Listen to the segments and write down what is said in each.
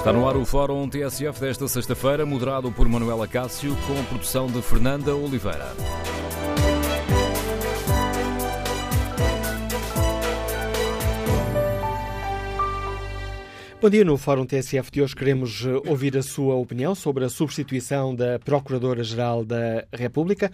Está no ar o Fórum TSF desta sexta-feira, moderado por Manuela Cássio, com a produção de Fernanda Oliveira. Bom dia, no Fórum TSF de hoje queremos eh, ouvir a sua opinião sobre a substituição da Procuradora-Geral da República.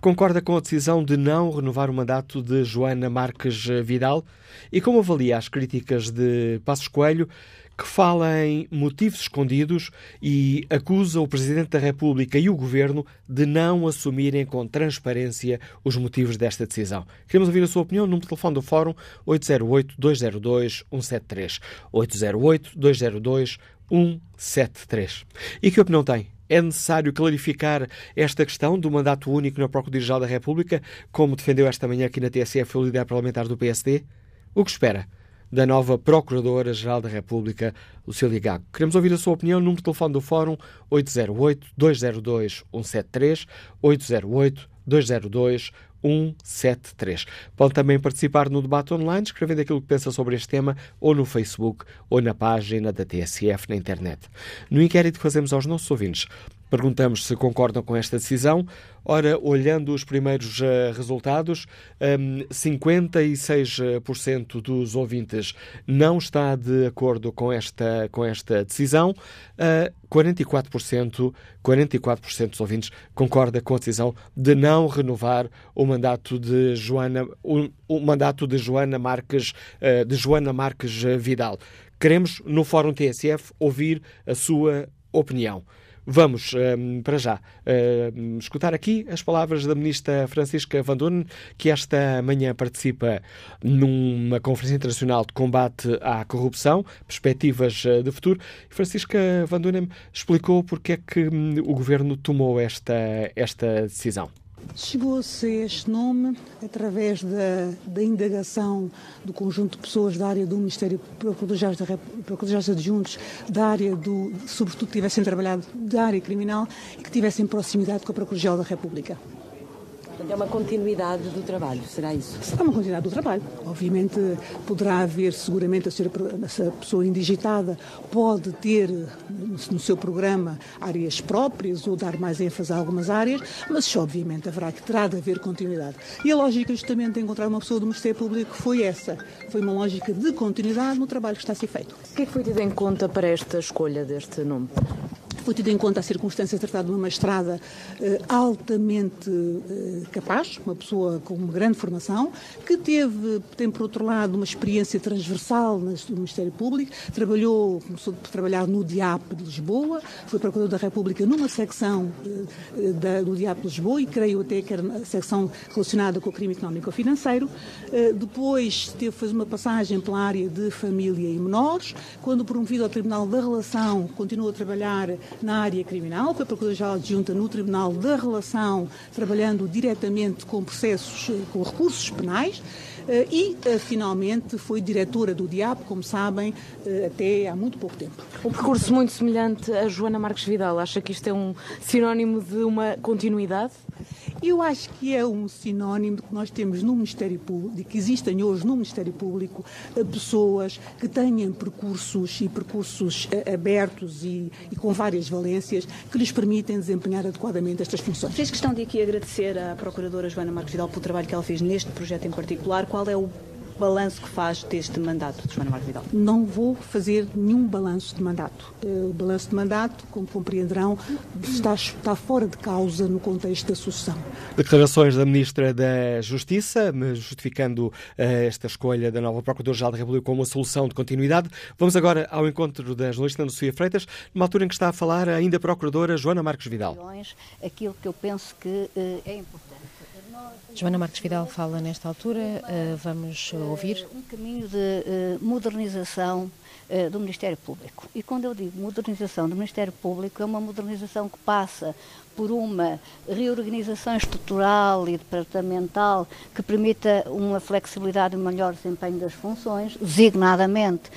Concorda com a decisão de não renovar o mandato de Joana Marques Vidal? E como avalia as críticas de Passos Coelho, que fala em motivos escondidos e acusa o Presidente da República e o Governo de não assumirem com transparência os motivos desta decisão. Queremos ouvir a sua opinião no telefone do Fórum 808-202-173. 808-202-173. E que opinião tem? É necessário clarificar esta questão do mandato único na Procuradoria-Geral da República, como defendeu esta manhã aqui na TSF o líder parlamentar do PSD? O que espera? Da nova Procuradora-Geral da República, Lucília Gago. Queremos ouvir a sua opinião. Número de telefone do Fórum 808-202-173, 808-202-173. Pode também participar no debate online, escrevendo aquilo que pensa sobre este tema, ou no Facebook, ou na página da TSF na internet. No inquérito que fazemos aos nossos ouvintes, Perguntamos se concordam com esta decisão. Ora, olhando os primeiros uh, resultados, um, 56% dos ouvintes não está de acordo com esta, com esta decisão. Uh, 44%, 44% dos ouvintes concorda com a decisão de não renovar o mandato de Joana, o, o mandato de Joana Marques, uh, de Joana Marques Vidal. Queremos, no Fórum TSF, ouvir a sua opinião. Vamos, ehm, para já, uh, escutar aqui as palavras da ministra Francisca Van Dunen, que esta manhã participa numa conferência internacional de combate à corrupção, perspectivas eh, de futuro. Francisca Van Dunen explicou porque é que um, o governo tomou esta, esta decisão. Chegou-se a este nome através da, da, indagação do conjunto de pessoas da área do Ministério Procuradores Adjuntos, da área do, sobretudo tivessem trabalhado da área criminal e que tivessem proximidade com a Procuradoria da República. É uma continuidade do trabalho, será isso? Será uma continuidade do trabalho. Obviamente poderá haver, seguramente, a, senhora, a pessoa indigitada pode ter no seu programa áreas próprias ou dar mais ênfase a algumas áreas, mas obviamente haverá que terá de haver continuidade. E a lógica justamente de encontrar uma pessoa do Ministério Público foi essa. Foi uma lógica de continuidade no trabalho que está a ser feito. O que é que foi tido em conta para esta escolha deste nome? Foi tido em conta a circunstância de tratar de uma magistrada eh, altamente eh, capaz, uma pessoa com uma grande formação, que teve, tem por outro lado uma experiência transversal no Ministério Público, trabalhou, começou a trabalhar no DIAP de Lisboa, foi Procurador da República numa secção eh, da, do DIAP de Lisboa e creio até que era a secção relacionada com o crime económico ou financeiro. Eh, depois teve, fez uma passagem pela área de família e menores, quando promovido ao Tribunal da Relação, continuou a trabalhar na área criminal, foi Procurador-Geral Adjunta no Tribunal da Relação, trabalhando diretamente com processos, com recursos penais. Eh, e, eh, finalmente, foi diretora do DIAP, como sabem, até há muito pouco tempo. Um percurso muito semelhante a Joana Marques Vidal. Acha que isto é um sinónimo de uma continuidade? Eu acho que é um sinónimo de que nós temos no Ministério Público, de que existem hoje no Ministério Público eh, pessoas que tenham percursos e percursos eh, abertos e, e com várias valências que lhes permitem desempenhar adequadamente estas funções. Fiz questão de aqui agradecer à Procuradora Joana Marques Vidal pelo trabalho que ela fez neste projeto em particular. Qual é o balanço que faz deste mandato de Joana Marques Vidal? Não vou fazer nenhum balanço de mandato. Eh, o balanço de mandato, como compreenderão, está, está fora de causa no contexto da sucessão. Declarações da Ministra da Justiça, justificando uh, esta escolha da nova Procuradora-Geral da República como uma solução de continuidade. Vamos agora ao encontro da jornalista Ana Sofia Freitas, numa altura em que está a falar ainda a Procuradora Joana Marques Vidal. Aquilo que eu penso que uh, é importante Joana Marques Vidal fala nesta altura, uh, vamos ouvir. Um caminho de uh, modernização uh, do Ministério Público. E quando eu digo modernização do Ministério Público, é uma modernização que passa por uma reorganização estrutural e departamental que permita uma flexibilidade e um melhor desempenho das funções, designadamente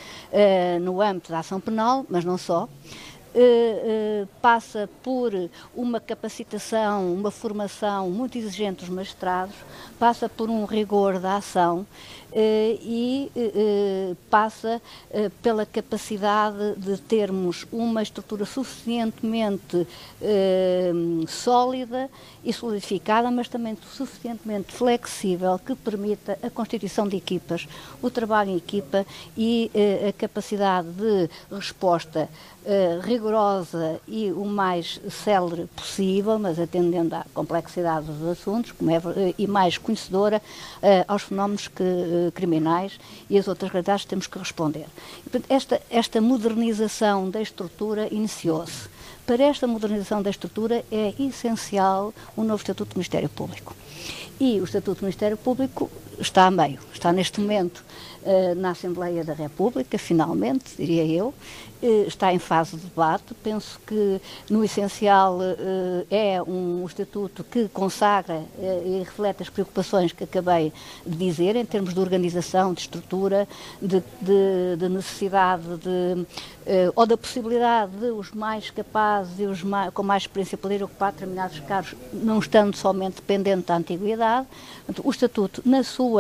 no âmbito da ação penal, mas não só. Uh, uh, passa por uma capacitação, uma formação muito exigente dos magistrados, passa por um rigor da ação e passa pela capacidade de termos uma estrutura suficientemente sólida e solidificada, mas também suficientemente flexível que permita a constituição de equipas, o trabalho em equipa e a capacidade de resposta uh, rigorosa e o mais célere possível, mas atendendo à complexidade dos assuntos, é, uh, e mais conhecedora uh, aos fenómenos que, criminais e as outras realidades que temos que responder. esta, esta modernização da estrutura iniciou-se. Para esta modernização da estrutura é essencial o novo Estatuto do Ministério Público. E o Estatuto do Ministério Público está a meio, está neste momento uh, na Assembleia da República, finalmente, diria eu, uh, está em fase de debate. Penso que, no essencial, uh, é um estatuto que consagra e reflete as preocupações que acabei de dizer, em termos de organização, de estrutura, de, de, de necessidade de, ou da possibilidade de os mais capazes e os mais, com mais experiência poderem ocupar determinados cargos, não estando somente dependente da antiguidade. O estatuto, na sua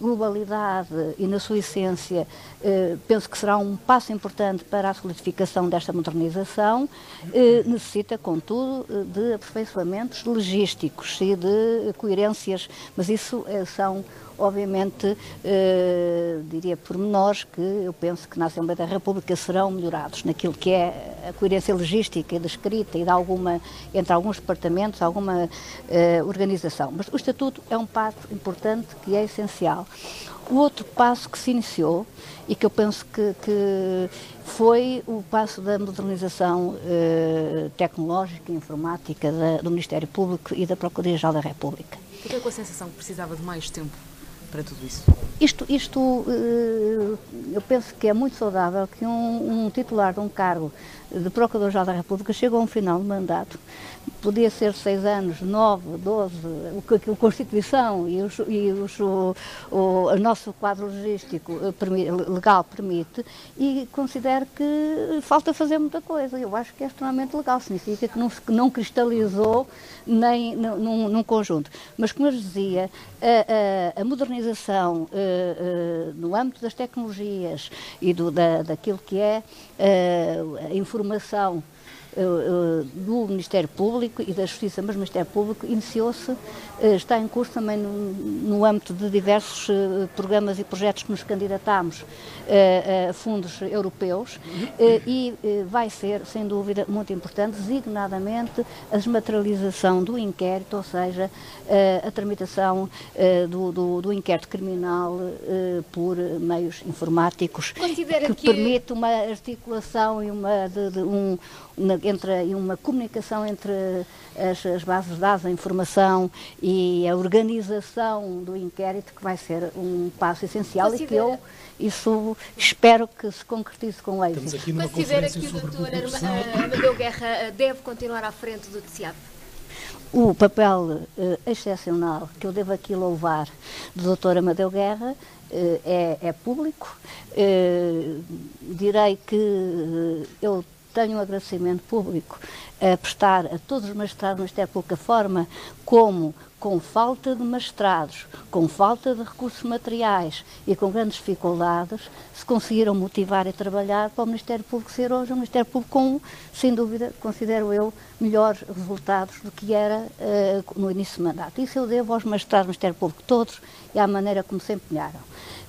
globalidade e na sua essência, eh, penso que será um passo importante para a solidificação desta modernização. Eh, necessita, contudo, de aperfeiçoamentos logísticos e de coerências, mas isso eh, são obviamente, eh, diria pormenores que eu penso que na Assembleia da República serão melhorados naquilo que é a coerência logística e da escrita e de alguma, entre alguns departamentos, alguma eh, organização. Mas o Estatuto é um passo importante que é essencial. O outro passo que se iniciou e que eu penso que, que foi o passo da modernização eh, tecnológica e informática da, do Ministério Público e da Procuradoria-Geral da República. Fiquei com a sensação que precisava de mais tempo para tudo isso. Isto, isto eh, eu penso que é muito saudável que um, um titular de um cargo de Procurador-Geral da República chegue a um final de mandato podia ser seis anos, nove, doze, o que a Constituição e, os, e os, o, o, o, nosso quadro logístico eh, legal permite, e considero que falta fazer muita coisa. Eu acho que é extremamente legal, significa que não, não cristalizou nem num, num, conjunto. Mas, como eu dizia, a, a, a modernização a, eh, eh, no âmbito das tecnologias e do, da, daquilo que é a informação do Ministério Público e da Justiça, mas o Ministério Público iniciou-se, eh, está em curso também no, no âmbito de diversos programas e projetos que nos candidatámos a fundos europeus e vai ser, sem dúvida, muito importante, designadamente a desmaterialização do inquérito, ou seja, a tramitação do, do, do inquérito criminal por meios informáticos, Considera que, que permite uma articulação e uma, de, de um, entre uma comunicação entre as, as, bases de dados, a informação e a organização do inquérito que vai ser um passo essencial Considera... e que eu isso espero que se concretize com êxito. Estamos aqui numa Considera que o doutor Amadeu Guerra eh, deve continuar à frente do TCIAP? O papel uh, excepcional que eu devo aqui louvar do Dr. Amadeu Guerra uh, é, é, público. Uh, direi que eu tenho um agradecimento público a prestar a todos os magistrados do Ministério Público a forma como, com falta de magistrados, com falta de recursos materiais e com grandes dificuldades, se conseguiram motivar e trabalhar para o Ministério Público ser hoje um Ministério Público com, sem dúvida, considero eu, melhores resultados do que era uh, no início do mandato. Isso eu devo aos magistrados do Ministério Público todos e à maneira como se empenharam.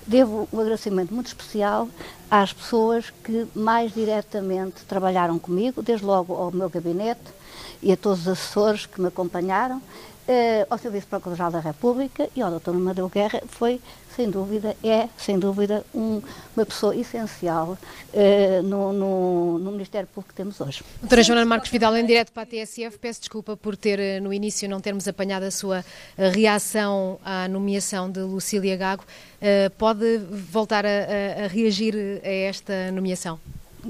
Devo um agradecimento muito especial às pessoas que mais diretamente trabalharam comigo, desde logo ao meu gabinete e a todos os assessores que me acompanharam, eh, ao Serviço Procurador-Geral da República e ao Dr. Amadeu Guerra, foi sem dúvida, é, sem dúvida, um, uma pessoa essencial uh, no, no, no, Ministério Público que temos hoje. Doutora Joana Marcos Vidal, em direto para a TSF, peço desculpa por ter, eh, no início, não termos apanhado a sua eh, reação à nomeação de Lucília Gago. Uh, pode voltar a, a, a reagir a esta nomeação?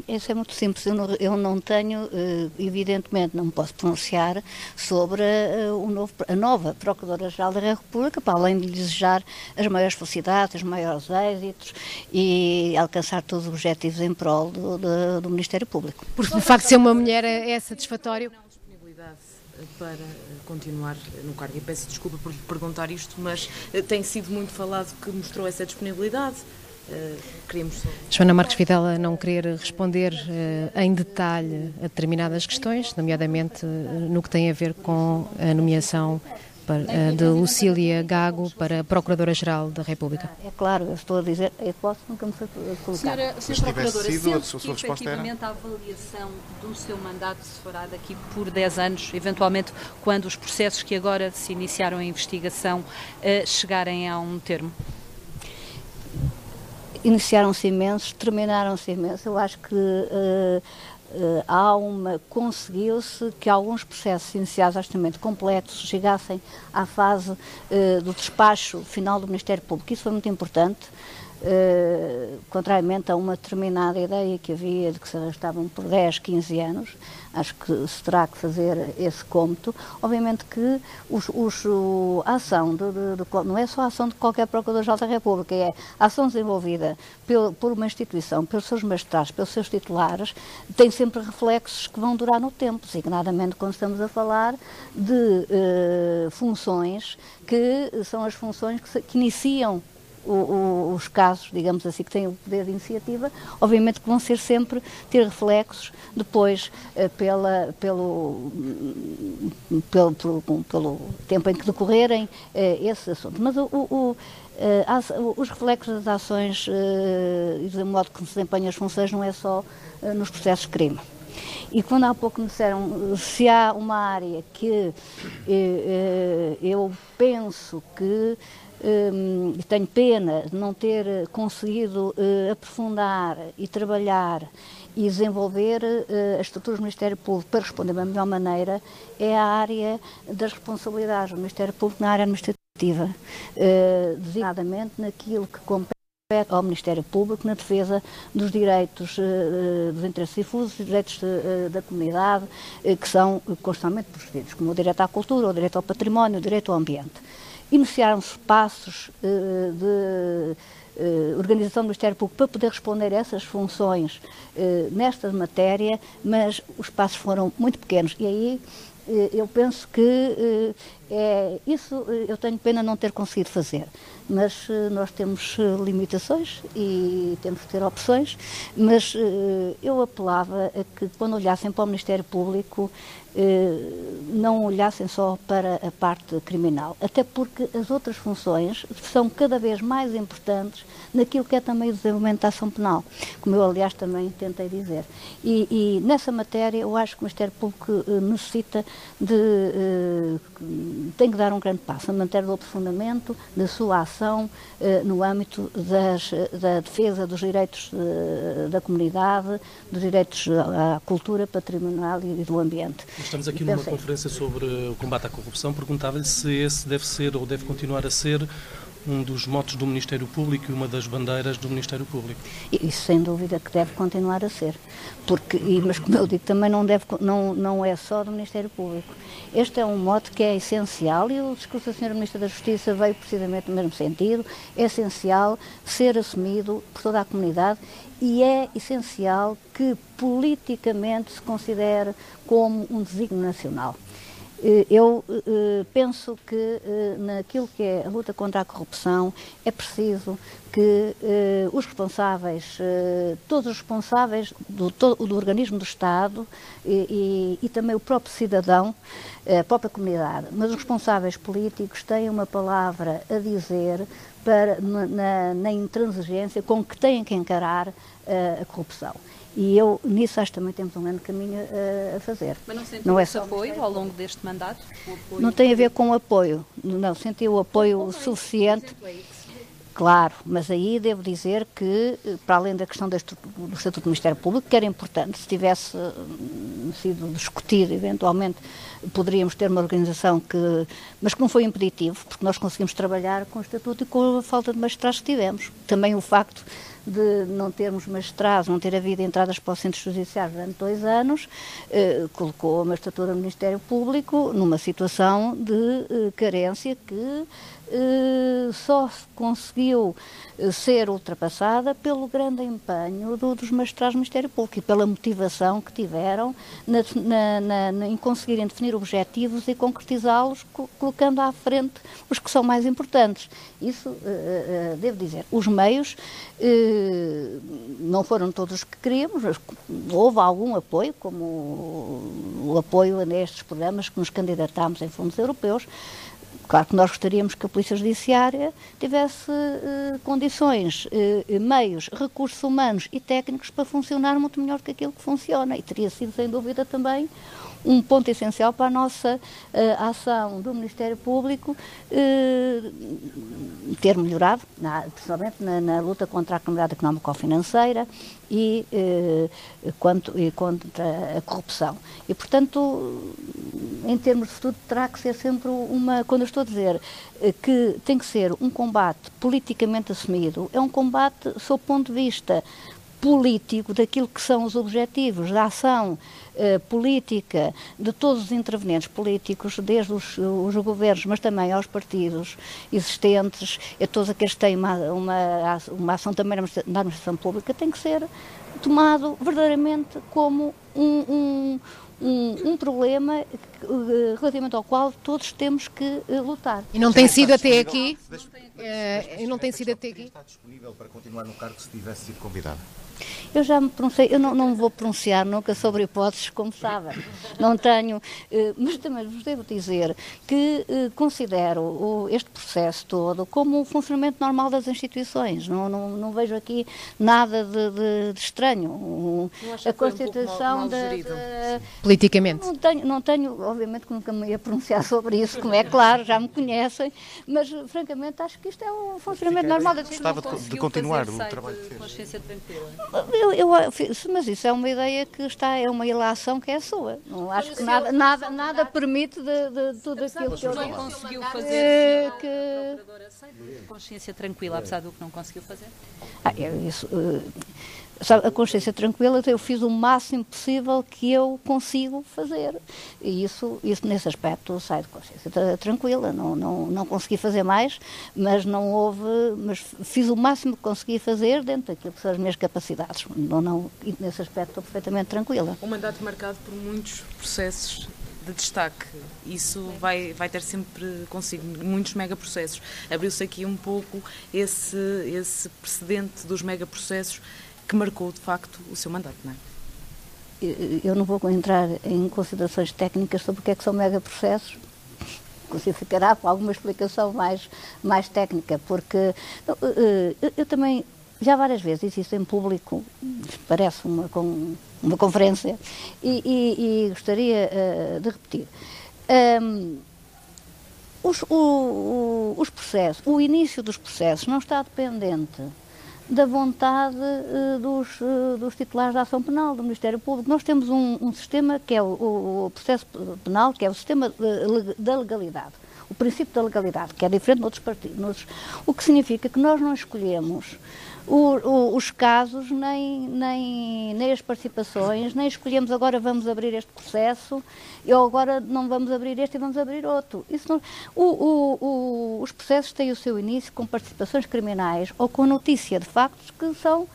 Isso é muito simples. Eu não, eu não tenho, eh, evidentemente, não me posso pronunciar sobre eh, o novo, a nova Procuradora-Geral da República, para além de lhe desejar as maiores felicidades, os maiores êxitos e alcançar todos os objetivos em prol do, do, do Ministério Público. Por o facto de ser uma mulher é, é satisfatório? para continuar no cargo. E peço desculpa por lhe perguntar isto, mas tem sido muito falado que mostrou essa disponibilidade. Uh, queríamos... Joana Marques Videla não querer responder uh, em detalhe a determinadas questões, nomeadamente uh, no que tem a ver com a nomeação para, de Lucília Gago para Procuradora-Geral da República. É claro, eu estou a dizer, eu posso nunca me colocar. Senhora, senhora Procuradora, sido, a sua, que efetivamente a avaliação do seu mandato se fará daqui por 10 anos, eventualmente quando os processos que agora se iniciaram a investigação chegarem a um termo? Iniciaram-se imensos, terminaram-se imensos. Eu acho que uh, uh, há uma. conseguiu-se que alguns processos iniciados absolutamente completos chegassem à fase uh, do despacho final do Ministério Público. Isso foi muito importante. Uh, contrariamente a uma determinada ideia que havia de que se arrastavam por 10, 15 anos, acho que se terá que fazer esse cômputo. Obviamente que os, os, a ação, de, de, de, não é só a ação de qualquer Procurador-Geral da República, é a ação desenvolvida por, uma instituição, pelos seus magistrados, pelos seus titulares, tem sempre reflexos que vão durar no tempo, designadamente quando estamos a falar de uh, funções que são as funções que, se, que iniciam o, o, os casos, digamos assim, que têm o poder de iniciativa, obviamente que vão ser sempre, ter reflexos depois uh, pela, pelo, pelo, pelo, pelo, tempo em que decorrerem uh, esse assunto. Mas o, o Uh, os reflexos das ações uh, e do modo que se desempenham as funções não é só nos processos de crime. E quando há pouco me disseram se há uma área que eu penso que um, tenho pena de não ter conseguido uh, aprofundar e trabalhar e desenvolver uh, as estruturas do Ministério Público para responder da melhor maneira é a área das responsabilidades do Ministério Público na área administrativa, designadamente naquilo que compete ao Ministério Público na defesa dos direitos dos interesses difusos e direitos da comunidade que são constantemente protegidos, como o direito à cultura, o direito ao património, o direito ao ambiente. Iniciaram-se passos uh, de uh, organização do Ministério Público para poder responder a essas funções uh, nesta matéria, mas os passos foram muito pequenos. E aí eu penso que é, isso eu tenho pena não ter conseguido fazer, mas nós temos limitações e temos que ter opções, mas eu apelava a que quando olhassem para o Ministério Público eh, não olhassem só para a parte criminal, até porque as outras funções são cada vez mais importantes naquilo que é também o desenvolvimento da ação penal, como eu aliás também tentei dizer. E, e nessa matéria eu acho que o Ministério Público eh, necessita de eh, tem que dar um grande passo na matéria do aprofundamento da sua ação no âmbito das, da defesa dos direitos da comunidade, dos direitos à cultura patrimonial e do ambiente. Estamos aqui numa conferência sobre o combate à corrupção. Perguntava-lhe se esse deve ser ou deve continuar a ser um dos motos do Ministério Público e uma das bandeiras do Ministério Público. Isso sem dúvida que deve continuar a ser, porque mas como eu digo também não deve não não é só do Ministério Público. Este é um mote que é essencial e o discurso da Sra. Ministra da Justiça veio precisamente no mesmo sentido. É essencial ser assumido por toda a comunidade e é essencial que politicamente se considere como um desígnio nacional. Eh, eu eh, penso que eh, naquilo que é a luta contra a corrupção é preciso que os responsáveis, todos os responsáveis do, do organismo do Estado e, e, e, também o próprio cidadão, a própria comunidade, mas os responsáveis políticos têm uma palavra a dizer para, na, na intransigência com que têm que encarar a corrupção. E eu, nisso, acho que também temos um grande caminho a, a fazer. Mas não sentiu não é esse apoio ao longo deste mandato? Não tem a ver com o apoio. Não, senti o apoio suficiente. Claro, mas aí devo dizer que, para além da questão do Estatuto do Ministério Público, que era importante, se tivesse hum, sido discutido, eventualmente poderíamos ter uma organização que. mas que não foi impeditivo, porque nós conseguimos trabalhar com o Estatuto e com a falta de magistrados que tivemos. Também o facto de não termos magistrados, não ter havido entradas para os centros judiciais durante dois anos, eh, colocou a magistratura do Ministério Público numa situação de eh, carência que eh, só conseguiu eh, ser ultrapassada pelo grande empenho do, dos magistrados do Ministério Público e pela motivação que tiveram na, na, na, em conseguirem definir objetivos e concretizá-los, co colocando à frente os que são mais importantes. Isso, uh, uh, devo dizer, os meios não foram todos os que queríamos, houve algum apoio, como o, o apoio a estes programas que nos candidatámos em fundos europeus, Claro que nós gostaríamos que a Polícia Judiciária tivesse eh, condições, eh, meios, recursos humanos e técnicos para funcionar muito melhor que aquilo que funciona. E teria sido, sem dúvida, também um ponto essencial para a nossa uh, ação do Ministério Público uh, ter melhorado, na, principalmente na, na, luta contra a criminalidade económico-financeira e, uh, quanto, e contra a corrupção. E, portanto, em termos de futuro, terá que ser sempre uma. Quando eu estou a dizer que tem que ser um combate politicamente assumido, é um combate sob o ponto de vista político daquilo que são os objetivos da ação eh, política de todos os intervenientes políticos, desde os, os, governos, mas também aos partidos existentes, e todos aqueles que têm uma, uma, uma ação também na administração pública, tem que ser tomado verdadeiramente como um, um um, um, problema relativamente ao qual todos temos que uh, lutar. E não tem sido até aqui? Uh, não tem sido até aqui? Está disponível para continuar no cargo se tivesse sido convidada? Eu já me pronunciei, eu não, não vou pronunciar nunca sobre hipóteses, como sabem. Não tenho, eh, mas também vos devo dizer que eh, considero este processo todo como um funcionamento normal das instituições. Não, não, não vejo aqui nada de, de, de estranho. a Constituição um da, Politicamente. Não tenho, não tenho, obviamente que nunca me ia pronunciar sobre isso, como é claro, já me conhecem, mas francamente acho que isto é um funcionamento normal instituições. Gostava de, de continuar o trabalho que fez. Eu, eu, mas isso é uma ideia que está, é uma ilação que é sua. Não acho que nada, nada, nada permite de, de tudo aquilo que eu não conseguiu fazer. É, que... Consciência tranquila, apesar do que não conseguiu fazer. Ah, isso, uh, Sabe, a consciência tranquila, eu fiz o máximo possível que eu consigo fazer. E isso, isso nesse aspecto, sai de consciência tranquila. Não, não, não consegui fazer mais, mas não houve. Mas fiz o máximo que consegui fazer dentro daquilo que são as minhas capacidades. Não, não, e nesse aspecto estou perfeitamente tranquila. Um mandato marcado por muitos processos de destaque. Isso vai, vai ter sempre consigo muitos megaprocessos. Abriu-se aqui um pouco esse, esse precedente dos megaprocessos que marcou de facto o seu mandato, não é? Eu não vou entrar em considerações técnicas sobre o que é que são megaprocessos, inclusive ficará com alguma explicação mais, mais técnica, porque eu, eu também já várias vezes isso em público, parece uma, uma conferência, e, e, e gostaria uh, de repetir. Um, os, o, os processos, o início dos processos não está dependente da vontade uh, dos, uh, dos, titulares da ação penal, do Ministério Público. Nós temos um, um sistema que é o, o, processo penal, que é o sistema da legalidade, o princípio da legalidade, que é diferente de outros partidos, o que significa que nós não escolhemos o, o, os casos, nem, nem, nem as participações, nem escolhemos agora vamos abrir este processo, ou agora não vamos abrir este e vamos abrir outro. Isso não, o, os processos têm o seu início com participações criminais ou com notícia de factos que são,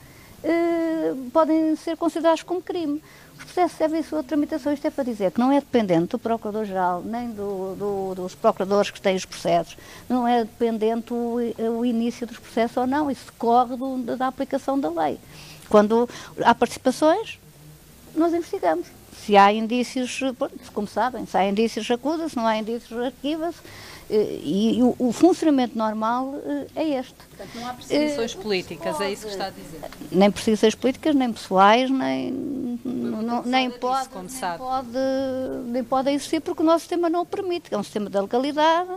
eh, podem ser considerados como crime. Os processos servem a sua tramitação. Isto é para dizer que não é dependente do Procurador-Geral, nem do, do, dos procuradores que têm os processos, não é dependente o, o início dos processos ou não, isso decorre do, da aplicação da lei. Quando há participações, nós investigamos. Se há indícios, como sabem, se há indícios, acusa-se, não há indícios, arquiva-se. E, e o, o, funcionamento normal eh, é este. Portanto, não há perseguições políticas, pode, é isso que está a dizer? Nem perseguições políticas, nem pessoais, nem, não, nem, pode, disso, nem, pode, nem pode existir porque o nosso sistema não o permite. É um sistema da legalidade,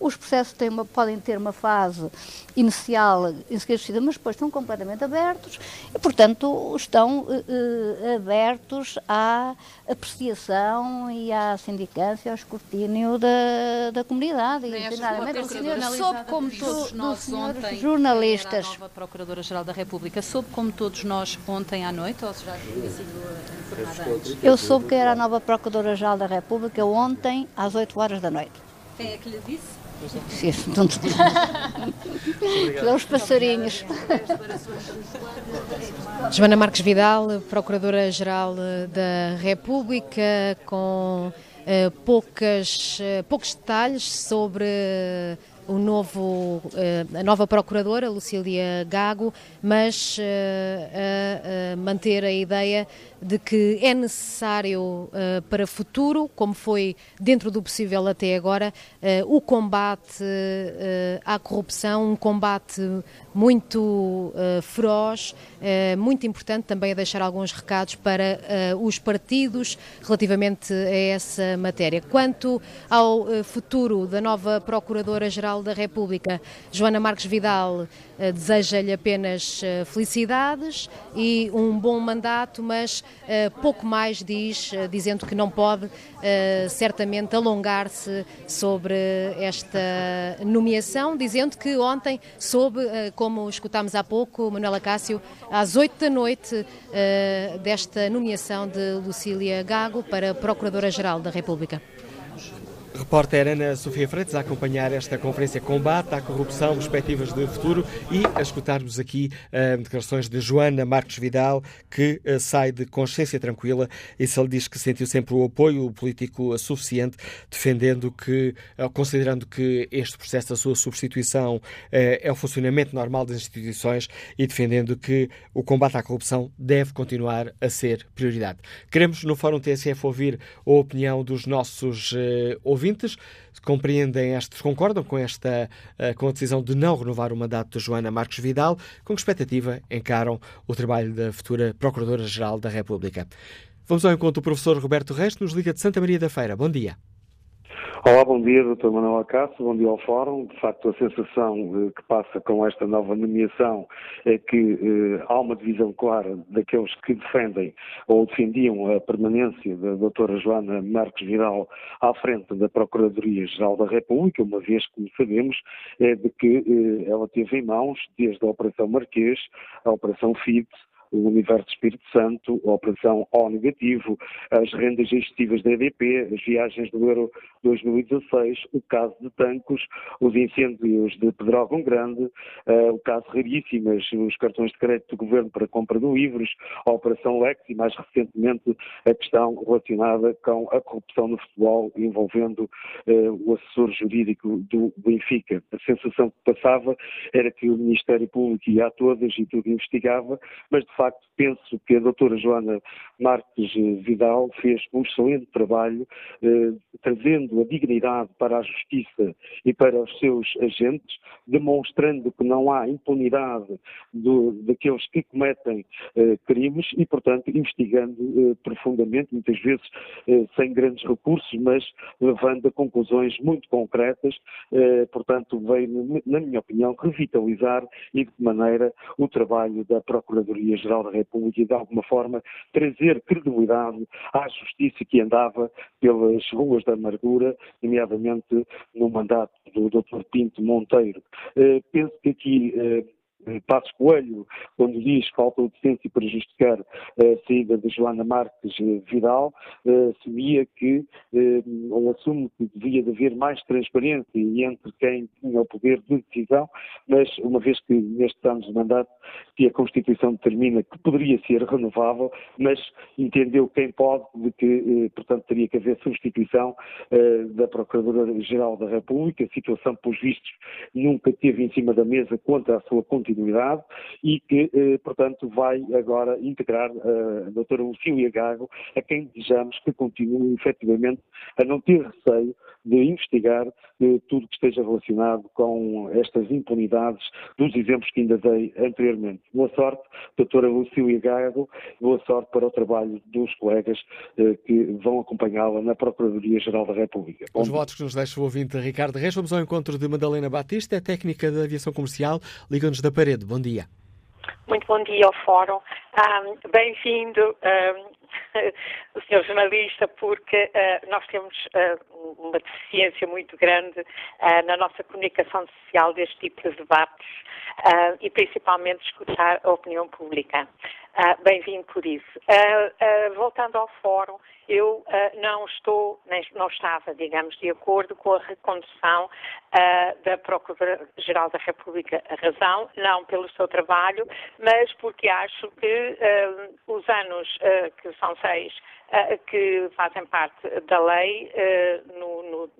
Os processos têm uma, podem ter uma fase inicial enseguida, mas depois estão completamente abertos e, portanto, estão uh, abertos à apreciação e à sindicância, ao escrutínio da, da comunidade. E, soube como todos nós ontem, jornalistas. a nova Procuradora-Geral da República, soube como todos nós ontem à noite, ou já tinha sido informada antes? Eu soube que era a nova Procuradora-Geral da República ontem às 8 horas da noite. Quem é que lhe disse? Sim, Os passarinhos. Joana Marques Vidal, Procuradora-Geral da República, com uh, poucas, uh, poucos detalhes sobre o novo, a nova procuradora, Lucília Gago, mas a, a manter a ideia de que é necessário uh, para futuro, como foi dentro do possível até agora, uh, o combate uh, à corrupção, um combate muito feroz, muito importante também a deixar alguns recados para os partidos relativamente a essa matéria. Quanto ao futuro da nova Procuradora-Geral da República, Joana Marques Vidal deseja-lhe apenas felicidades e um bom mandato, mas eh, pouco mais diz, eh, dizendo que não pode eh, certamente alongar-se sobre esta nomeação, dizendo que ontem soube, como escutámos há pouco, Manuela Cássio, às oito da noite desta nomeação de Lucília Gago para Procuradora-Geral da República. Repórter Ana Sofia Freitas a acompanhar esta conferência Combate à Corrupção, Perspectivas de Futuro e a escutarmos aqui uh, declarações de Joana Marques Vidal, que uh, sai de consciência tranquila e se ele diz que sentiu sempre o apoio político suficiente, defendendo que, uh, considerando que este processo da sua substituição é o funcionamento normal das instituições e defendendo que o combate à corrupção deve continuar a ser prioridade. Queremos no Fórum TSF ouvir a opinião dos nossos ouvintes ouvintes compreendem este, concordam com esta eh, com a decisão de não renovar o mandato de Joana Marques Vidal, com que expectativa encaram o trabalho da futura Procuradora-Geral da República. Vamos ao encontro do professor Roberto Reis, nos liga de Santa Maria da Feira. Bom dia. Olá, bom dia, Dr. Manuel Acácio, bom dia ao Fórum. De facto, a sensação eh, que passa com esta nova nomeação é que eh, há uma divisão clara daqueles que defendem ou defendiam a permanência da doutora Joana Marques Vidal à frente da Procuradoria-Geral da República, uma vez, como sabemos, é de que eh, ela teve em mãos, desde a Operação Marquês, a Operação FIT, o Universo Espírito Santo, a Operação O negativo, as rendas gestivas da EDP, as viagens do Euro 2016, o caso de Tancos, os incêndios de Pedrógão Grande, uh, o caso raríssimas, os cartões de crédito do Governo para compra de livros, a Operação Lex e mais recentemente a questão relacionada com a corrupção no futebol envolvendo uh, o assessor jurídico do Benfica. A sensação que passava era que o Ministério Público ia a todas e tudo investigava, mas de facto, penso que a doutora Joana Marques Vidal fez um excelente trabalho, eh, trazendo a dignidade para a justiça e para os seus agentes, demonstrando que não há impunidade do, daqueles que cometem eh, crimes e, portanto, investigando eh, profundamente, muitas vezes eh, sem grandes recursos, mas levando a conclusões muito concretas, eh, portanto, veio, na minha opinião, revitalizar e de maneira o trabalho da Procuradoria-Geral Geral da República e, de alguma forma, trazer credibilidade à justiça que andava pelas ruas da amargura, nomeadamente no mandato do Dr. Pinto Monteiro. Uh, penso que aqui uh, Passos Coelho, quando diz que falta de decência para justificar a saída de Joana Marques Vidal, eh, assumia que, eh, ou assume que devia de haver mais transparência entre quem tinha o poder de decisão, mas uma vez que nestes anos de mandato que a Constituição determina que poderia ser renovável, mas entendeu quem pode de que, eh, portanto, teria que haver substituição da Procuradora-Geral da República, situação, pelos vistos, nunca teve em cima da mesa contra a sua continuidade continuidade e que, eh, portanto, vai agora integrar a doutora Lucília Gago, a quem desejamos que continue efetivamente a não ter receio de investigar eh, tudo que esteja relacionado com estas impunidades dos exemplos que ainda dei anteriormente. Boa sorte, doutora Lucília Gago, boa sorte para o trabalho dos colegas eh, que vão acompanhá-la na Procuradoria-Geral da República. Bom, Os votos que nos deixa o ouvinte Ricardo Reis. Vamos ao encontro de Madalena Batista, é técnica da aviação comercial. Liga-nos da parede. Bom dia. Muito bom dia ao Fórum. Um, Bem-vindo, um, o senhor jornalista, porque uh, nós temos uh, uma deficiência muito grande uh, na nossa comunicação social deste tipo de debates e principalmente escutar a opinião pública. Bem-vindo por isso. voltando ao fórum, eu não estou, nem, não estava, digamos, de acordo com a recondução da Procuradora-Geral da República. A razão, não pelo seu trabalho, mas porque acho que os anos que são seis que fazem parte da lei uh, no, no,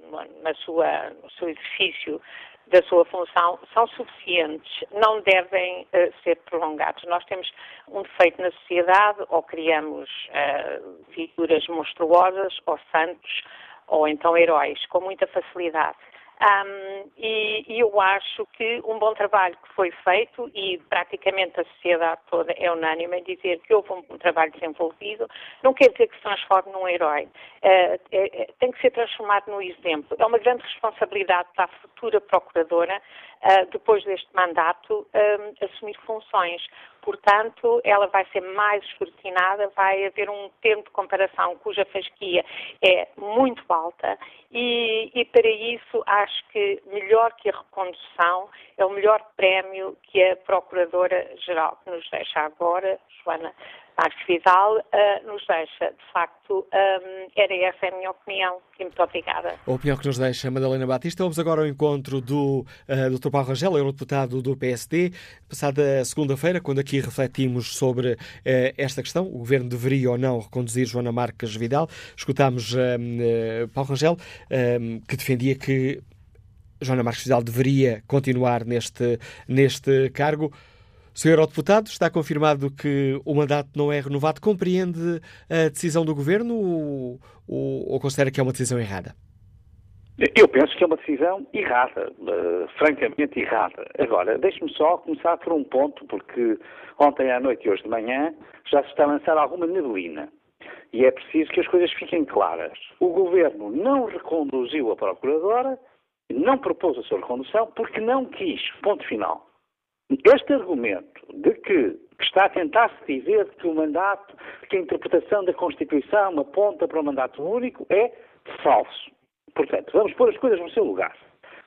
na sua, no seu exercício da sua função são suficientes, não devem uh, ser prolongados. Nós temos um defeito na sociedade, ou criamos uh, figuras monstruosas, ou santos, ou então heróis, com muita facilidade. Um, e, e, eu acho que um bom trabalho que foi feito, e praticamente a sociedade toda é unânime em dizer que houve um, trabalho desenvolvido, não quer dizer que se transforme num herói. Uh, é, tem que ser transformado num exemplo. É uma grande responsabilidade para a futura procuradora, uh, depois deste mandato, um, assumir funções. Portanto, ela vai ser mais escrutinada, vai haver um termo de comparação cuja fasquia é muito alta e, e para isso acho que melhor que a recondução é o melhor prémio que a Procuradora-Geral que nos deixa agora, Joana Marques Vidal, uh, nos deixa. De facto, um, era essa a minha opinião. E muito obrigada. A opinião que nos deixa Madalena Batista. Vamos agora ao encontro do uh, Dr. Paulo Rangel, eurodeputado do PSD. Passada segunda-feira, quando aqui refletimos sobre uh, esta questão, o Governo deveria ou não reconduzir Joana Marques Vidal, escutámos Paulo Rangel, que defendia que Joana Marques Vidal deveria continuar neste, neste cargo. Sr. Eurodeputado, está confirmado que o mandato não é renovado. Compreende a decisão do Governo ou, ou, ou considera que é uma decisão errada? Eu penso que é uma decisão errada, uh, francamente errada. Agora, deixe-me só começar por um ponto, porque ontem à noite e hoje de manhã já se está a lançar alguma neblina. E é preciso que as coisas fiquem claras. O Governo não reconduziu a Procuradora, não propôs a sua recondução, porque não quis. Ponto final. Este argumento de que, que está a tentar se dizer que o mandato, que a interpretação da Constituição aponta para o mandato único é falso. Portanto, vamos pôr as coisas no seu lugar.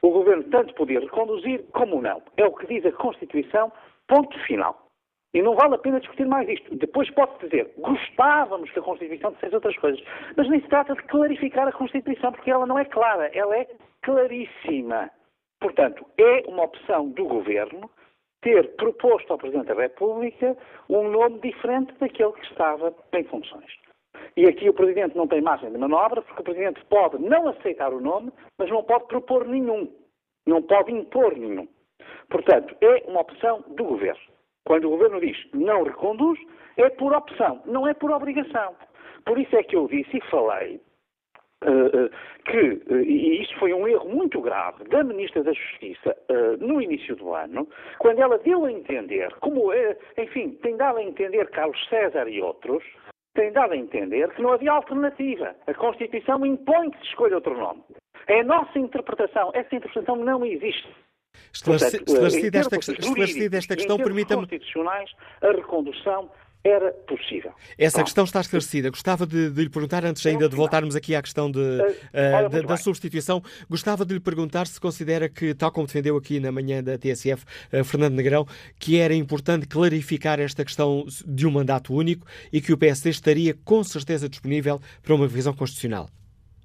O Governo tanto podia reconduzir como não. É o que diz a Constituição, ponto final. E não vale a pena discutir mais isto. Depois pode-se dizer, gostávamos que a Constituição dissesse outras coisas. Mas nem se trata de clarificar a Constituição, porque ela não é clara, ela é claríssima. Portanto, é uma opção do Governo ter proposto ao Presidente da República um nome diferente daquele que estava em funções. E aqui o Presidente não tem margem de manobra, porque o Presidente pode não aceitar o nome, mas não pode propor nenhum. Não pode impor nenhum. Portanto, é uma opção do Governo. Quando o Governo diz não reconduz, é por opção, não é por obrigação. Por isso é que eu disse e falei que, uh, e isso foi um erro muito grave da Ministra da Justiça no início do ano, quando ela deu a entender, como, enfim, tem dado a entender Carlos César e outros, tem dado a entender que não havia alternativa. A Constituição impõe que se escolha outro nome. É a nossa interpretação. Essa interpretação não existe. Esclarecida esta, esclarecida esta questão, permita-me. constitucionais, a recondução era possível. Essa Pronto. questão está esclarecida. Gostava de, de, lhe perguntar, antes ainda de voltarmos aqui à questão de, uh, da substituição, gostava de lhe perguntar se considera que, tal como defendeu aqui na manhã da TSF uh, Fernando Negrão, que era importante clarificar esta questão de um mandato único e que o PSD estaria com certeza disponível para uma revisão constitucional.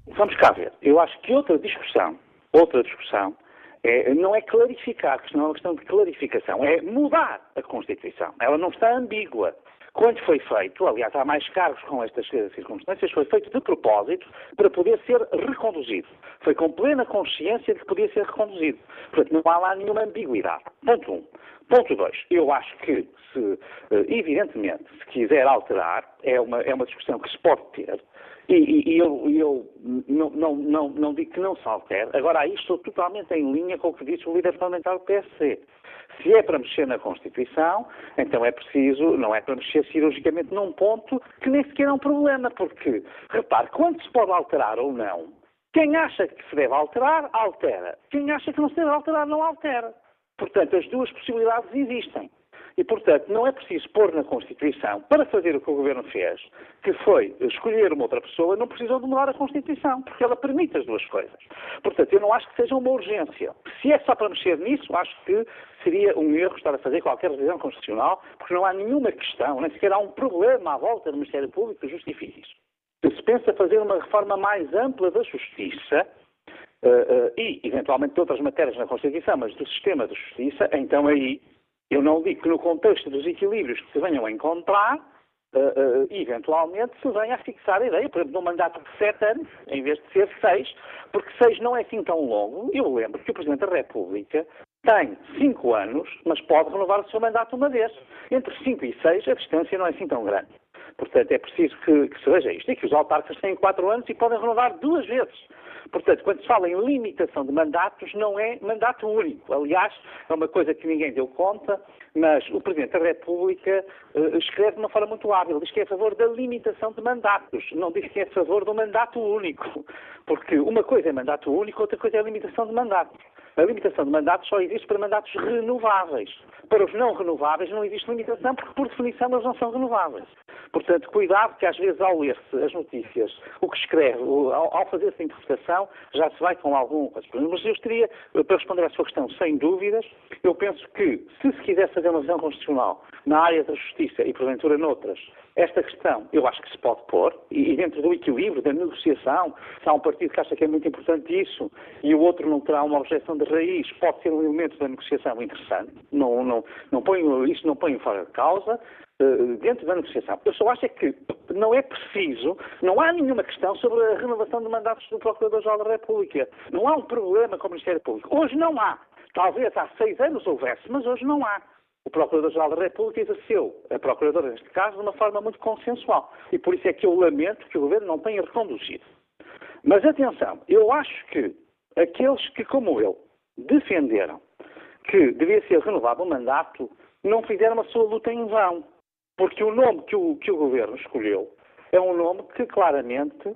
Vamos cá ver. Eu acho que outra discussão, outra discussão, é, não é clarificar, porque não é uma questão de clarificação, é mudar a Constituição. Ela não está ambígua. Quando foi feito, aliás, há mais cargos com estas circunstâncias, foi feito de propósito para poder ser reconduzido. Foi com plena consciência de que podia ser reconduzido. Portanto, não há lá nenhuma ambiguidade. Ponto um. Ponto dois. Eu acho que, se, eh, evidentemente, se quiser alterar, é uma, é uma discussão que se pode ter, e, e, e eu, eu não, não, não, não, digo que não se altere. Agora, aí estou totalmente em linha com o que disse o líder parlamentar do PSC. Se é para mexer na Constituição, então é preciso, não é para mexer cirurgicamente num ponto que nem sequer é um problema, porque, repare, quando se pode alterar ou não, quem acha que se deve alterar, altera. Quem acha que não se deve alterar, não altera. Portanto, as duas possibilidades existem. E, portanto, não é preciso pôr na Constituição, para fazer o que o Governo fez, que foi escolher uma outra pessoa, não precisam de mudar a Constituição, porque ela permite as duas coisas. Portanto, eu não acho que seja uma urgência. Se é só para mexer nisso, acho que seria um erro estar a fazer qualquer revisão constitucional, porque não há nenhuma questão, nem sequer há um problema à volta do Ministério Público que justifique isso. Se pensa fazer uma reforma mais ampla da Justiça, uh, uh, e, eventualmente, de outras matérias na Constituição, mas do sistema de justiça, então aí eu não digo que no contexto dos equilíbrios que se venham a encontrar, uh, uh, eventualmente se venha a fixar a ideia, por exemplo, de um mandato de sete anos, em vez de ser seis, porque seis não é assim tão longo. Eu lembro que o Presidente da República tem cinco anos, mas pode renovar o seu mandato uma vez. Entre cinco e seis, a distância não é assim tão grande. Portanto, é preciso que, que se veja isto. E que os autarcas têm quatro anos e podem renovar duas vezes. Portanto, quando se fala em limitação de mandatos, não é mandato único. Aliás, é uma coisa que ninguém deu conta, mas o Presidente da República uh, escreve de uma forma muito hábil. Diz que é a favor da limitação de mandatos, não diz que é a favor do mandato único. Porque uma coisa é mandato único, outra coisa é a limitação de mandatos. A limitação de mandatos só existe para mandatos renováveis. Para os não renováveis não existe limitação, porque por definição eles não são renováveis. Portanto, cuidado que às vezes ao ler-se as notícias, o que escreve, ao, fazer essa interpretação, já se vai com algum... Mas eu estaria, para responder à sua questão, sem dúvidas, eu penso que se se quiser fazer uma visão constitucional na área da justiça e porventura noutras, esta questão eu acho que se pode pôr, e dentro do equilíbrio, da negociação, se há um partido que acha que é muito importante isso e o outro não terá uma objeção de raiz, pode ser um elemento da negociação interessante. Não, não, não ponho, isso não ponho fora de causa, uh, dentro da negociação. Eu só acho é que não é preciso, não há nenhuma questão sobre a renovação de mandatos do Procurador-Geral da República. Não há um problema com o Ministério Público. Hoje não há. Talvez há seis anos houvesse, mas hoje não há o Procurador-Geral da República exerceu, a Procuradora neste caso, de uma forma muito consensual. E por isso é que eu lamento que o Governo não tenha reconduzido. Mas atenção, eu acho que aqueles que, como eu, defenderam que devia ser renovado o mandato, não fizeram a sua luta em vão. Porque o nome que o, que o Governo escolheu é um nome que claramente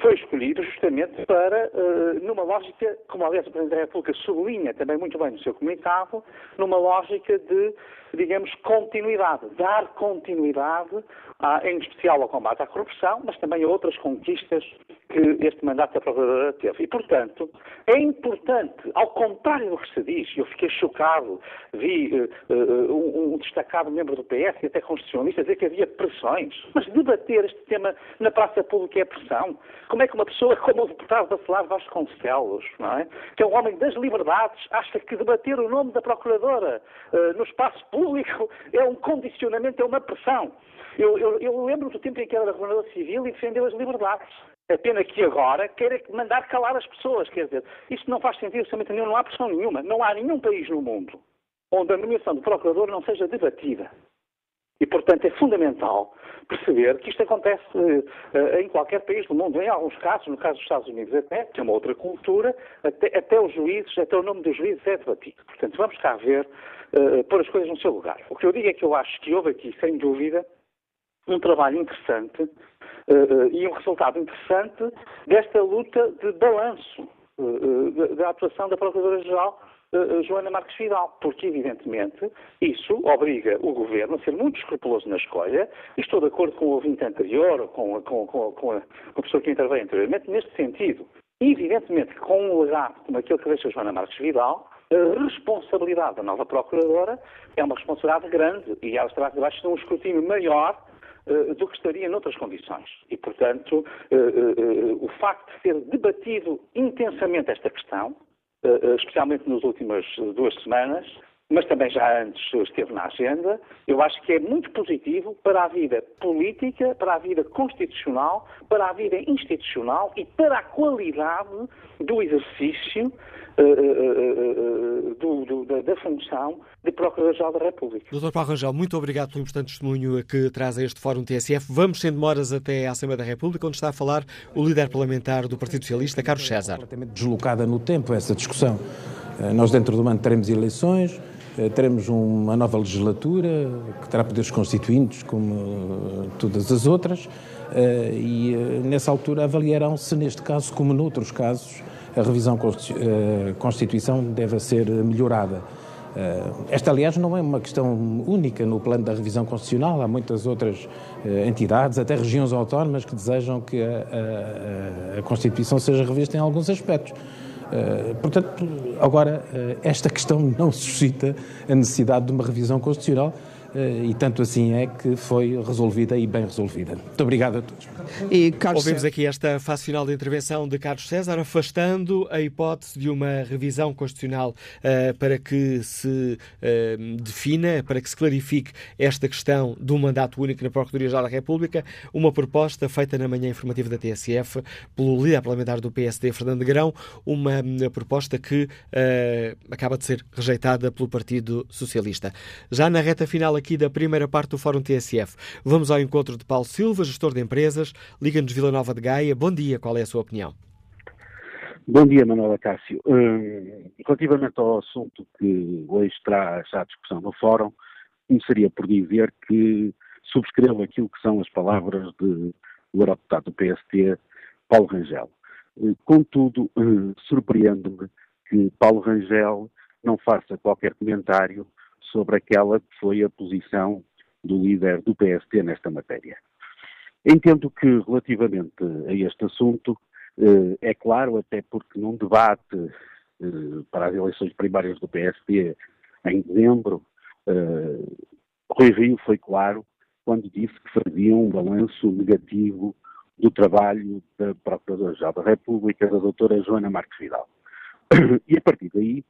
foi escolhido justamente para, eh, numa lógica, como aliás o Presidente da República sublinha também muito bem no seu comunicado, numa lógica de, digamos, continuidade, dar continuidade, a, em especial ao combate à corrupção, mas também a outras conquistas que este mandato da Procuradora teve. E, portanto, é importante, ao contrário do que se diz, eu fiquei chocado, vi uh, uh, um, destacado membro do PS e até constitucionalista dizer que havia pressões, mas debater este tema na praça pública é pressão. Como é que uma pessoa como o deputado Bacelar Vasconcelos, não é? que é um homem das liberdades, acha que debater o nome da Procuradora uh, no espaço público é um condicionamento, é uma pressão? Eu, eu, eu lembro do tempo em que era governador civil e defendeu as liberdades. Pena que agora queira mandar calar as pessoas, quer dizer, isto não faz sentido nenhum, não há pressão nenhuma. Não há nenhum país no mundo onde a nomeação do procurador não seja debatida. E, portanto, é fundamental perceber que isto acontece uh, em qualquer país do mundo. Em alguns casos, no caso dos Estados Unidos até, que é uma outra cultura, até, até os juízes, até o nome dos juízes é debatido. Portanto, vamos cá ver, uh, pôr as coisas no seu lugar. O que eu digo é que eu acho que houve aqui, sem dúvida, um trabalho interessante e um resultado interessante desta luta de balanço uh, da atuação da Procuradora-Geral Joana Marques Vidal, porque, evidentemente, isso obriga o Governo a ser muito escrupuloso na escolha, estou de acordo com o ouvinte anterior, com, com, com, com, a, a pessoa que interveio anteriormente, neste sentido. Evidentemente, com um legado como aquele que deixa Joana Marques Vidal, a responsabilidade da nova Procuradora é uma responsabilidade grande e ela estará debaixo de um escrutínio maior eh, do que estaria noutras condições. E, portanto, eh, eh, o facto de ser debatido intensamente esta questão, especialmente nas últimas duas semanas, mas também já antes esteve na agenda, eu acho que é muito positivo para a vida política, para a vida constitucional, para a vida institucional e para a qualidade do exercício uh, uh, uh, do, do, da, da, função de Procurador-Geral da República. Dr. Paulo Rangel, muito obrigado pelo importante testemunho que traz a este Fórum TSF. Vamos sem demoras até à Assembleia da República, onde está a falar o líder parlamentar do Partido Socialista, Carlos César. Completamente deslocada no tempo essa discussão. Eh, nós, dentro do ano, teremos eleições, teremos uma nova legislatura que terá poderes constituintes, como eh, todas as outras, e nessa altura avaliarão se, neste caso, como noutros casos, a revisão Constituição deve ser melhorada. Esta, aliás, não é uma questão única no plano da revisão constitucional. Há muitas outras entidades, até regiões autónomas, que desejam que a, a, a Constituição seja revista em alguns aspectos. Uh, portanto, agora, uh, esta questão não suscita a necessidade de uma revisão constitucional, eh, e tanto assim é que foi resolvida e bem resolvida. Muito obrigado a todos. E Carlos Ouvimos aqui esta fase final da intervenção de Carlos César, afastando a hipótese de uma revisão constitucional uh, para que se uh, defina, para que se clarifique esta questão do mandato único na Procuradoria-Geral da República, uma proposta feita na manhã informativa da TSF pelo líder parlamentar do PSD, Fernando Grão, uma proposta que uh, acaba de ser rejeitada pelo Partido Socialista. Já na reta final aqui da primeira parte do Fórum TSF. Vamos ao encontro de Paulo Silva, gestor de empresas, Liga-nos Vila Nova de Gaia. Bom dia, qual é a sua opinião? Bom dia, Manuela Cássio. Hum, relativamente ao assunto que hoje traz à discussão no Fórum, começaria por dizer que subscrevo aquilo que são as palavras de, do eurodeputado do PST, Paulo Rangel. Contudo, hum, surpreende-me que Paulo Rangel não faça qualquer comentário sobre aquela que foi a posição do líder do PST nesta matéria. Entendo que, relativamente a este assunto, eh, é claro, até porque num debate eh, para as eleições primárias do PST em dezembro, eh, Rui Rio foi claro quando disse que fazia um balanço negativo do trabalho da Procuradora-Geral da República, da doutora Joana Marques Vidal. E a partir daí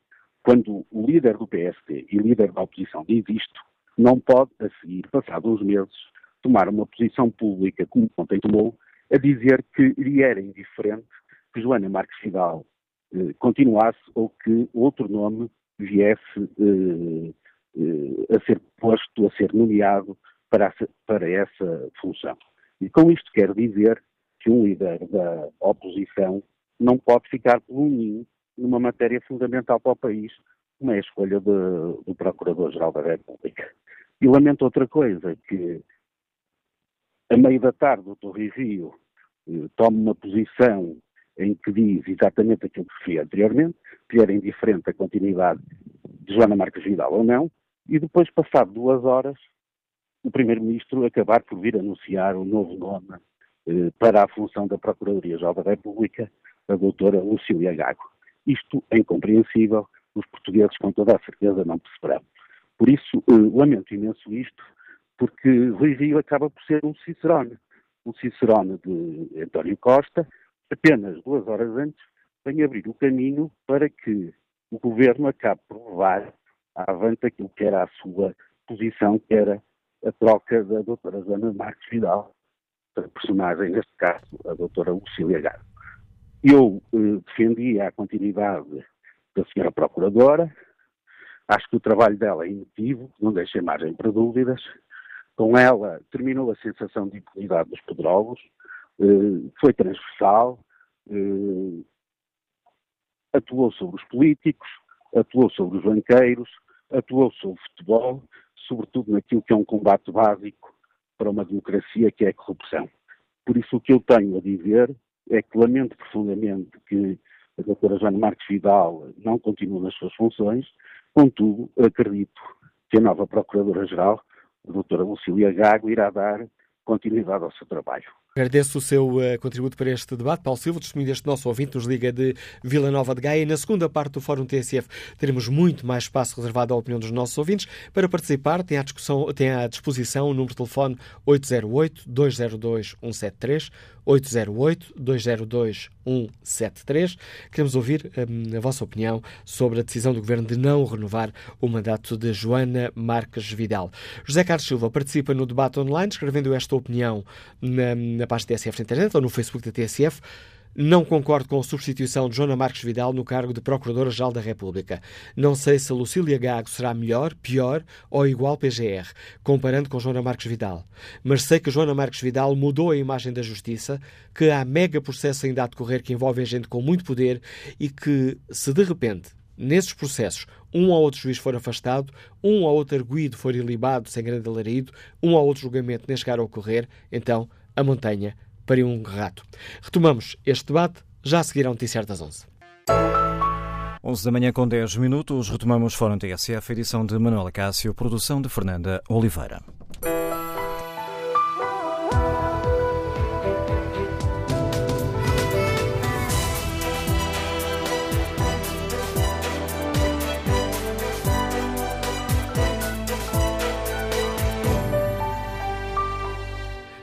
quando o líder do PSD e líder da oposição diz isto, não pode, a seguir, passados uns meses, tomar uma posição pública como ontem tomou, a dizer que lhe era indiferente que Joana Marques Vidal eh, continuasse ou que outro nome viesse eh, eh, a ser posto, a ser nomeado para, para essa função. E com isto quero dizer que um líder da oposição não pode ficar um ninho numa matéria fundamental para o país, como é a escolha de, do Procurador-Geral da República. E lamento outra coisa, que a meio da tarde o Torre Rio eh, toma uma posição em que diz exatamente aquilo que referi anteriormente, que era indiferente a continuidade de Joana Marques Vidal ou não, e depois, passado duas horas, o Primeiro-Ministro acabar por vir anunciar o novo nome eh, para a função da Procuradoria-Geral da República, a doutora Lucília Gago. Isto é incompreensível, os portugueses com toda a certeza não perceberão. Por isso, eh, lamento imenso isto, porque Rui Rio acaba por ser um cicerone. Um cicerone de António Costa, apenas duas horas antes, vem abrir o caminho para que o governo acabe por levar avante aquilo que era a sua posição, que era a troca da doutora Joana Marques Vidal, personagem, neste caso, a doutora Lucília Gago. Eu eh, defendi a continuidade da senhora Procuradora, acho que o trabalho dela é emotivo, não deixa margem para dúvidas. Com ela terminou a sensação de impunidade dos pedrólogos, eh, foi transversal, eh, atuou sobre os políticos, atuou sobre os banqueiros, atuou sobre o futebol, sobretudo naquilo que é um combate básico para uma democracia, que é a corrupção. Por isso, o que eu tenho a dizer é que lamento profundamente que a doutora Joana Marques Vidal não continue nas suas funções, contudo, acredito que a nova Procuradora-Geral, a doutora Lucília Gago, irá dar continuidade ao seu trabalho. Agradeço o seu uh, contributo para este debate. Paulo Silva, testemunho deste nosso ouvinte, nos liga de Vila Nova de Gaia. E na segunda parte do Fórum TSF teremos muito mais espaço reservado à opinião dos nossos ouvintes. Para participar, tem à, discussão, tem à disposição o número de telefone 808-202-173, 808-202-173. Queremos ouvir um, a vossa opinião sobre a decisão do Governo de não renovar o mandato de Joana Marques Vidal. José Carlos Silva participa no debate online, escrevendo esta opinião na, na página TSF na internet ou no Facebook da TSF. Não concordo com a substituição de Joana Marques Vidal no cargo de Procuradora-Geral da República. Não sei se Lucília Gago será melhor, pior ou igual PGR, comparando com Joana Marques Vidal. Mas sei que Joana Marques Vidal mudou a imagem da Justiça, que há mega processo ainda a decorrer que envolvem gente com muito poder e que, se de repente nesses processos um ou outro juiz for afastado, um ou outro arguído for ilibado sem grande alarido, um ou outro julgamento nem chegar a ocorrer, então a montanha para um rato. Retomamos este debate já a seguir ao Noticiário das 11. 11 da manhã com 10 minutos, retomamos Fórum TSF, edição de Manuela Cássio, produção de Fernanda Oliveira.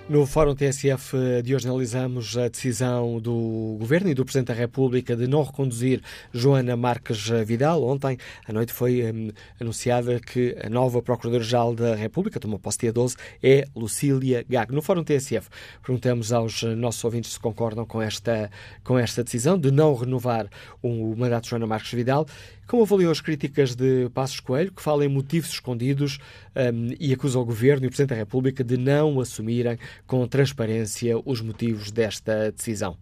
No Fórum TSF de hoje analisamos a decisão do Governo e do Presidente da República de não reconduzir Joana Marques Vidal. Ontem à noite foi um, anunciada que a nova Procuradora-Geral da República, tomou posse dia 12, é Lucília Gago. No Fórum TSF perguntamos aos nossos ouvintes se concordam com esta, com esta decisão de não renovar o mandato de Joana Marques Vidal como avaliou as críticas de Passos Coelho, que fala em motivos escondidos um, e acusa o Governo e o Presidente da República de não assumirem com transparência os motivos desta decisão?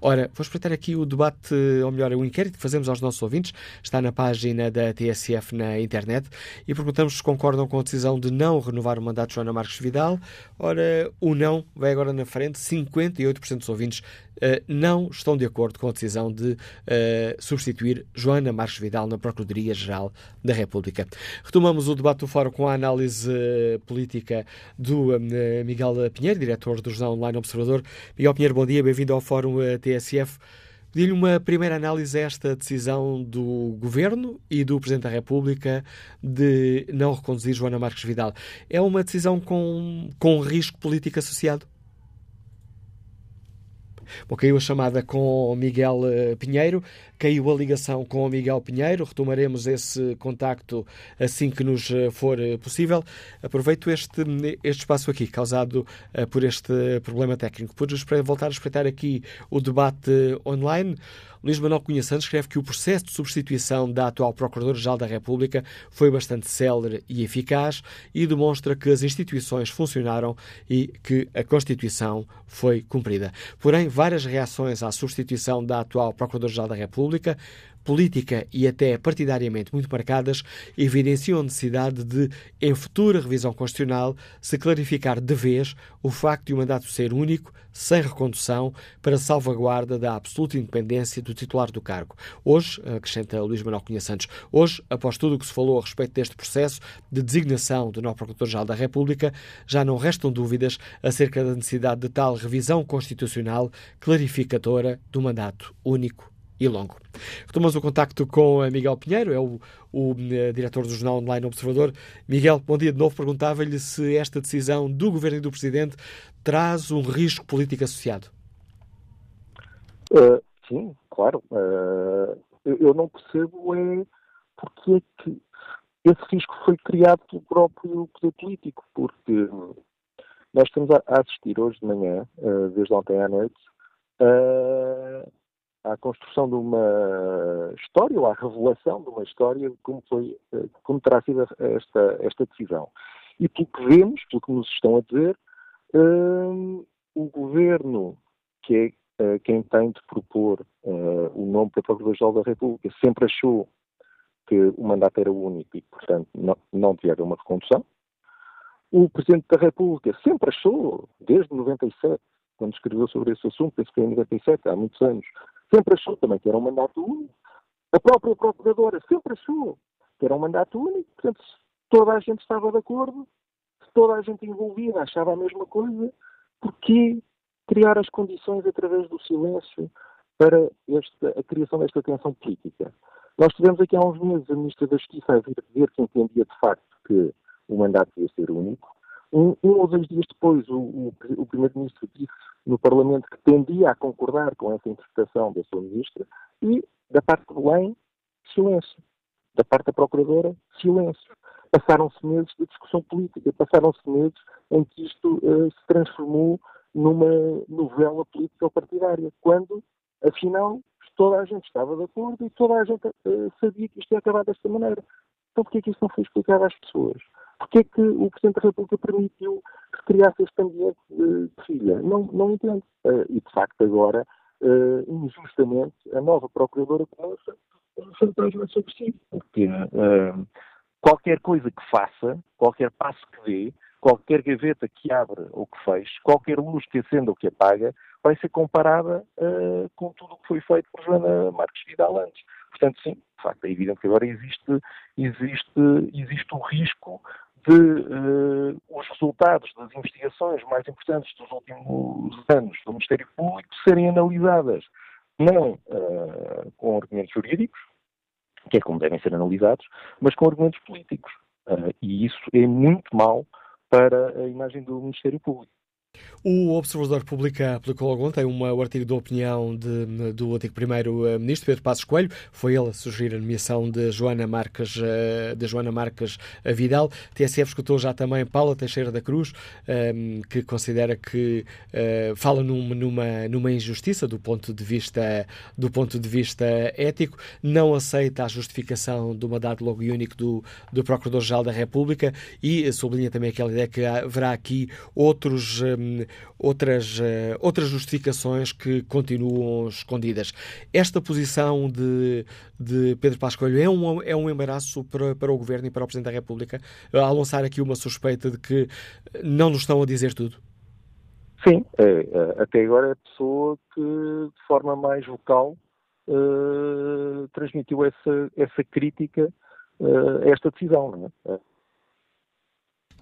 Ora, vou espreitar aqui o debate, ou melhor, o inquérito que fazemos aos nossos ouvintes, está na página da TSF na internet, e perguntamos se concordam com a decisão de não renovar o mandato de Joana Marques Vidal. Ora, o não vai agora na frente, 58% dos ouvintes não estão de acordo com a decisão de uh, substituir Joana Marques Vidal na Procuradoria-Geral da República. Retomamos o debate do Fórum com a análise uh, política do Miguel Pinheiro, diretor do Jornal Online Observador. Miguel Pinheiro, bom dia, bem-vindo ao Fórum TSF. Pedi-lhe uma primeira análise a esta decisão do Governo e do Presidente da República de não reconduzir Joana Marques Vidal. É uma decisão com, com risco político associado? Bom, caiu a chamada com Miguel eh, Pinheiro, caiu a ligação com Miguel Pinheiro, retomaremos esse contacto assim que nos eh, for eh, possível. Aproveito este, este espaço aqui, causado por este problema técnico, para voltar a espreitar aqui o debate online. Luís Manuel Cunha Santos escreve que o processo de substituição da atual Procuradora-Geral da República foi bastante célere e eficaz e demonstra que as instituições funcionaram e que a Constituição foi cumprida. Porém, várias reações à substituição da atual Procuradora-Geral da República política e até partidariamente muito marcadas, evidenciam a necessidade de, em futura revisão constitucional, se clarificar de vez o facto de o mandato ser único, sem recondução, para salvaguarda da absoluta independência do titular do cargo. Hoje, acrescenta Luís Manuel Cunha Santos, hoje, após tudo o que se falou a respeito deste processo de designação do novo Procurador-Geral da República, já não restam dúvidas acerca da necessidade de tal revisão constitucional clarificadora do mandato único e longo. Retomamos o contacto com Miguel Pinheiro, é o, o uh, diretor do jornal online Observador. Miguel, bom dia de novo. Perguntava-lhe se esta decisão do Governo e do Presidente traz um risco político associado. Uh, sim, claro. Uh, eu não percebo é porque é que esse risco foi criado pelo próprio poder político, porque nós estamos a assistir hoje de manhã, desde ontem à noite, à construção de uma história, ou à revelação de uma história, como, foi, eh, como terá sido esta, esta decisão. E pelo que vemos, pelo que nos estão a dizer, um, o governo, que é uh, quem tem de propor uh, o nome para Procurador-Geral da República, sempre achou que o mandato era único e, portanto, não, não devia haver uma recondução. O Presidente da República sempre achou, desde 97, quando escreveu sobre esse assunto, penso que foi em 97, há muitos anos, sempre achou também que era um mandato único. A própria Procuradora sempre achou que era um mandato único. Portanto, toda a gente estava de acordo, toda a gente envolvida achava a mesma coisa, porquê criar as condições através do silêncio para esta, a criação desta tensão política? Nós tivemos aqui há uns meses a Ministra da Justiça a vir dizer que entendia de facto que o mandato ia ser único. Um, um ou dois dias depois, o, o, o Primeiro-Ministro disse no Parlamento que tendia a concordar com essa interpretação da sua Ministra e, da parte de Belém, silêncio. Da parte da Procuradora, silêncio. Passaram-se meses de discussão política, passaram-se meses em que isto uh, se transformou numa novela política-partidária, quando, afinal, toda a gente estava de acordo e toda a gente uh, sabia que isto ia acabar desta maneira. Então, porquê é que isso não foi explicado às pessoas? Porquê é que o Presidente da República permitiu que se criasse este ambiente de filha? Não, não entendo. Uh, e, de facto, agora, injustamente, a nova Procuradora começa a fantasma sobre si. Porque qualquer coisa que faça, qualquer passo que dê, qualquer gaveta que abre ou que feche, qualquer luz que acenda ou que apaga, vai ser comparada uh, com tudo o que foi feito por Joana Marques Vidal antes. Portanto, sim, de facto, é evidente que agora existe, existe, existe o risco de uh, os resultados das investigações mais importantes dos últimos anos do Ministério Público serem analisadas não uh, com argumentos jurídicos, que é como devem ser analisados, mas com argumentos políticos. Uh, e isso é muito mau para a imagem do Ministério Público. O Observador publica, publicou ontem um artigo de opinião de, do antigo Primeiro-Ministro, Pedro Passos Coelho. Foi ele a sugerir a nomeação de Joana Marques, eh, de Joana Marques Vidal. TSF escutou já também Paula Teixeira da Cruz, ehm, que considera que eh, fala numa, numa, numa injustiça do ponto, de vista, do ponto de vista ético, não aceita a justificação do mandato logo único do, do Procurador-Geral da República e sublinha também aquela ideia que haverá aqui outros ehm, outras, uh, outras justificações que continuam escondidas. Esta posição de, de Pedro Passos Coelho é um, é um embaraço para, para o Governo e para o Presidente da República, a lançar aqui uma suspeita de que não nos estão a dizer tudo? Sim, é, até agora é a pessoa que, de forma mais vocal, transmitiu essa, essa crítica a esta decisão. Não é?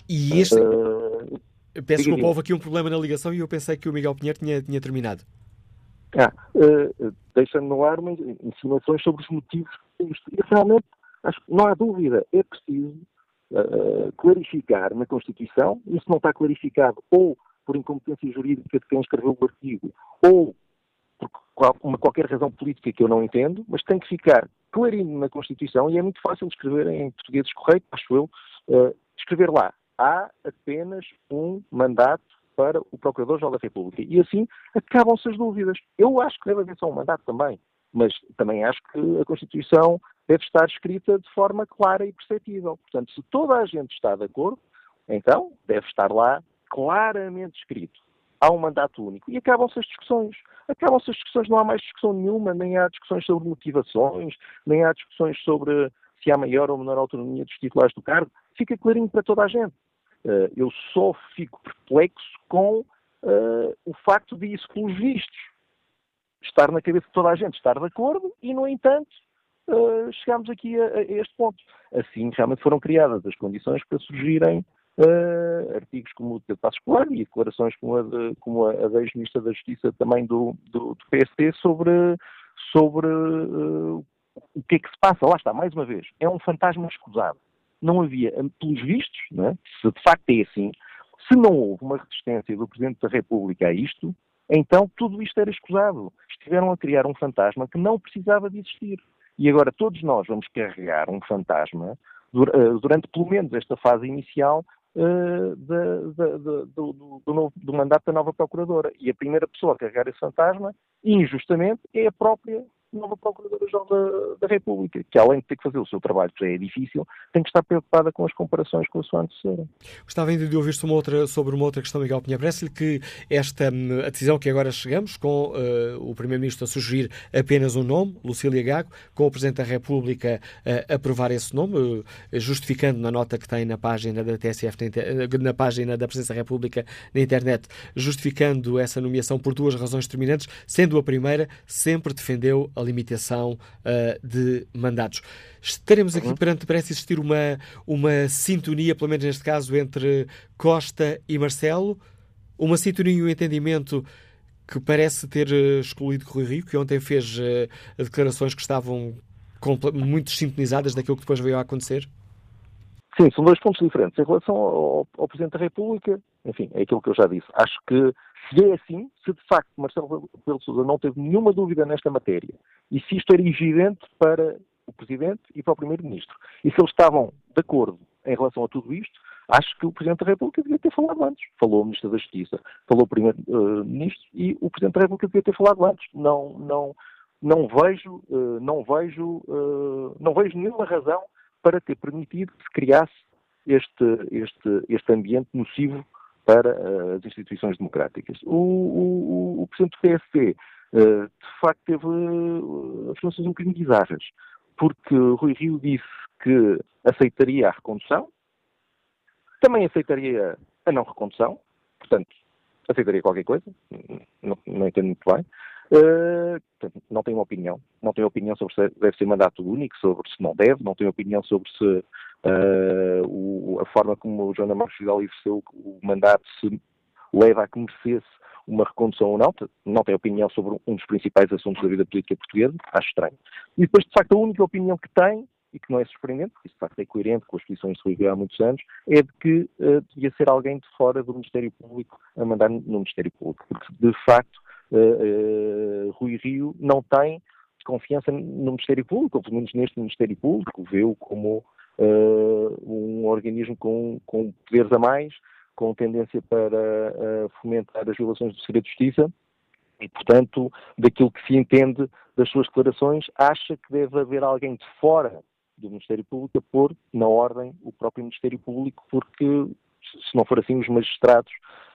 E este. Uh, Peço desculpa, houve aqui um problema na ligação e eu pensei que o Miguel Pinheiro tinha, tinha terminado. Ah, uh, deixando no ar insinuações sobre os motivos disto. E realmente, acho que não há dúvida, é preciso uh, clarificar na Constituição, isso não está clarificado ou por incompetência jurídica de quem escreveu o artigo, ou por uma qualquer razão política que eu não entendo, mas tem que ficar clarinho na Constituição e é muito fácil de escrever em português correto, acho eu, uh, escrever lá há apenas um mandato para o Procurador-Geral da República. E assim acabam-se as dúvidas. Eu acho que deve haver só um mandato também, mas também acho que a Constituição deve estar escrita de forma clara e perceptível. Portanto, se toda a gente está de acordo, então deve estar lá claramente escrito. Há um mandato único. E acabam-se as discussões. Acabam-se as discussões, não há mais discussão nenhuma, nem há discussões sobre motivações, nem há discussões sobre se há maior ou menor autonomia dos titulares do cargo. Fica clarinho para toda a gente. Uh, eu só fico perplexo com uh, o facto de isso, pelos vistos, estar na cabeça de toda a gente, estar de acordo, e, no entanto, uh, aqui a, a, este ponto. Assim, realmente foram criadas as condições para surgirem artigos como o de Passos Coelho e declarações como a, de, como a, a da ex-ministra da Justiça também do, do, do PSD sobre, sobre uh, o que é que se passa. Lá está, mais uma vez, é um fantasma escusado não havia, pelos vistos, é? se de facto é assim, se não houve uma resistência do Presidente da República a isto, então tudo isto era escusado. Estiveram a criar um fantasma que não precisava de existir. E agora todos nós vamos carregar um fantasma eh, durante pelo menos esta fase inicial uh, de, de, de, do, do, novo, do mandato da nova Procuradora. E a primeira pessoa a carregar esse fantasma, injustamente, é a própria nova Procuradora-Geral da, da, República, que além de ter que fazer o seu trabalho, que já é difícil, tem que estar preocupada com as comparações com a sua antecessora. Gostava ainda de ouvir uma outra, sobre uma outra questão, Miguel Pinha. Parece-lhe que esta hum, a decisão que agora chegamos, com uh, o Primeiro-Ministro a sugerir apenas um nome, Lucília Gago, com o Presidente da República a aprovar esse nome, uh, justificando na nota que tem na página da TSF, na página da Presidência da República na internet, justificando essa nomeação por duas razões determinantes, sendo a primeira, sempre defendeu a limitação uh, de mandatos. Estaremos aqui uhum. perante, parece existir uma, uma sintonia, pelo menos neste caso, entre Costa e Marcelo, uma sintonia e um entendimento que parece ter uh, excluído Rui Rio, que ontem fez uh, declarações que estavam muito sintonizadas daquilo que depois veio a acontecer? Sim, são dois pontos diferentes. Em relação ao, ao, Presidente da República, enfim, é aquilo que eu já disse. Acho que se é assim, se de facto Marcelo Rebelo de Sousa não teve nenhuma dúvida nesta matéria, e se isto era evidente para o Presidente e para o Primeiro-Ministro, e se eles estavam de acordo em relação a tudo isto, acho que o Presidente da República devia ter falado antes. Falou o Ministro da Justiça, falou o Primeiro-Ministro e o Presidente da República devia ter falado antes. Não, não, não vejo, eh, não vejo, eh, não vejo nenhuma razão para ter permitido que se criasse este, este, este ambiente nocivo para uh, as instituições democráticas. O, o, o Presidente do PSD, uh, de facto, teve uh, afirmações um bocadinho bizarras, porque Rui Rio disse que aceitaria a recondução, também aceitaria a não recondução, portanto, aceitaria qualquer coisa, não, não entendo muito bem. Uh, não tenho opinião. Não tenho opinião sobre se deve ser mandato único, sobre se não deve, não tenho opinião sobre se uh, o, a forma como o Joana Marques Vidal exerceu o mandato se leva a que merecesse uma recondução ou não. Não tenho opinião sobre um dos principais assuntos da vida política portuguesa, acho estranho. E depois, de facto, a única opinião que tem, e que não é surpreendente, porque isso de facto é coerente com as posições de Rui há muitos anos, é de que uh, devia ser alguém de fora do Ministério Público a mandar no Ministério Público. Porque, de facto, uh, Rui Rio não tem confiança no Ministério Público, ou pelo menos neste Ministério Público, vê-o como uh, um organismo com, com poderes a mais, com tendência para fomentar as violações do segredo de justiça e, portanto, daquilo que se entende das suas declarações, acha que deve haver alguém de fora do Ministério Público a pôr na ordem o próprio Ministério Público, porque se não for assim, os magistrados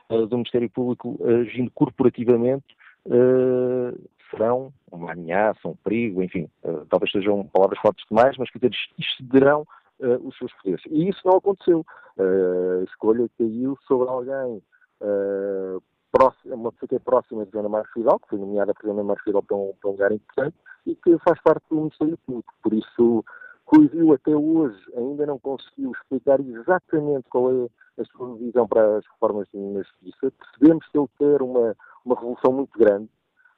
uh, do Ministério Público agindo corporativamente uh, serão uma ameaça, um perigo, enfim, uh, talvez sejam palavras fortes demais, mas quer dizer, excederão uh, os seus poderes. E isso não aconteceu. a escolha caiu sobre alguém próximo, uma pessoa que é próxima de Joana Marques Fidal, que foi nomeada por Joana Marques Fidal para um, para um lugar importante e que faz parte do Ministério Público. Por isso, Rui até hoje ainda não conseguiu explicar exatamente qual é a sua visão para as reformas na justiça. Percebemos que ele quer uma uma revolução muito grande.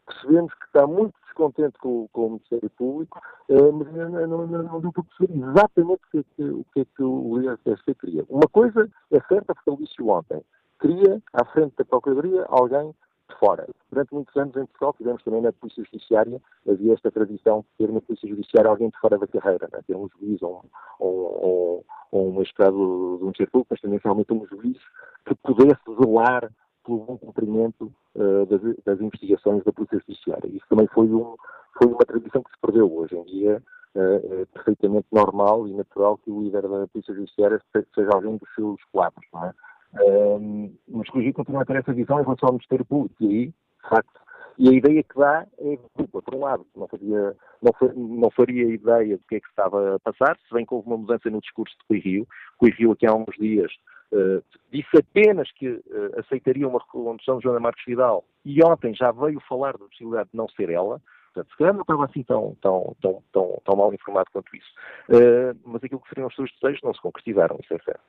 Percebemos que está muito descontente com, com o Ministério Público, eh, mas não, deu para perceber exatamente o que é que o, que é que o queria. Uma coisa é certa, porque ele disse ontem, queria, à frente da Procuradoria, alguém fora. Durante muitos anos em Portugal, tivemos também na Polícia Judiciária, havia esta tradição de ter na Polícia Judiciária alguém de fora da carreira, né? ter um juiz ou um, ou, ou um magistrado do Ministério Público, mas também realmente um juiz que pudesse zelar pelo bom cumprimento uh, das, das, investigações da Polícia Judiciária. Isso também foi, um, foi uma tradição que se perdeu hoje em dia. Uh, é perfeitamente normal e natural que o líder da Polícia Judiciária seja alguém dos seus quadros, não é? Uh, mas Rui continua a ter essa visão em relação ao Ministério Público e aí, de facto, e a ideia que dá é dupla. Por um lado, não faria, não, não faria ideia do que é que estava a passar, se bem que houve uma mudança no discurso de Rui Rio. Rui Rio, aqui há uns dias, Uh, disse apenas que uh, aceitaria uma recondução de Joana Marques Vidal e ontem já veio falar da possibilidade de não ser ela. Portanto, se calhar não estava assim tão, tão, tão, tão, tão mal informado quanto isso. Uh, mas aquilo que seriam os seus desejos não se concretizaram, isso é certo.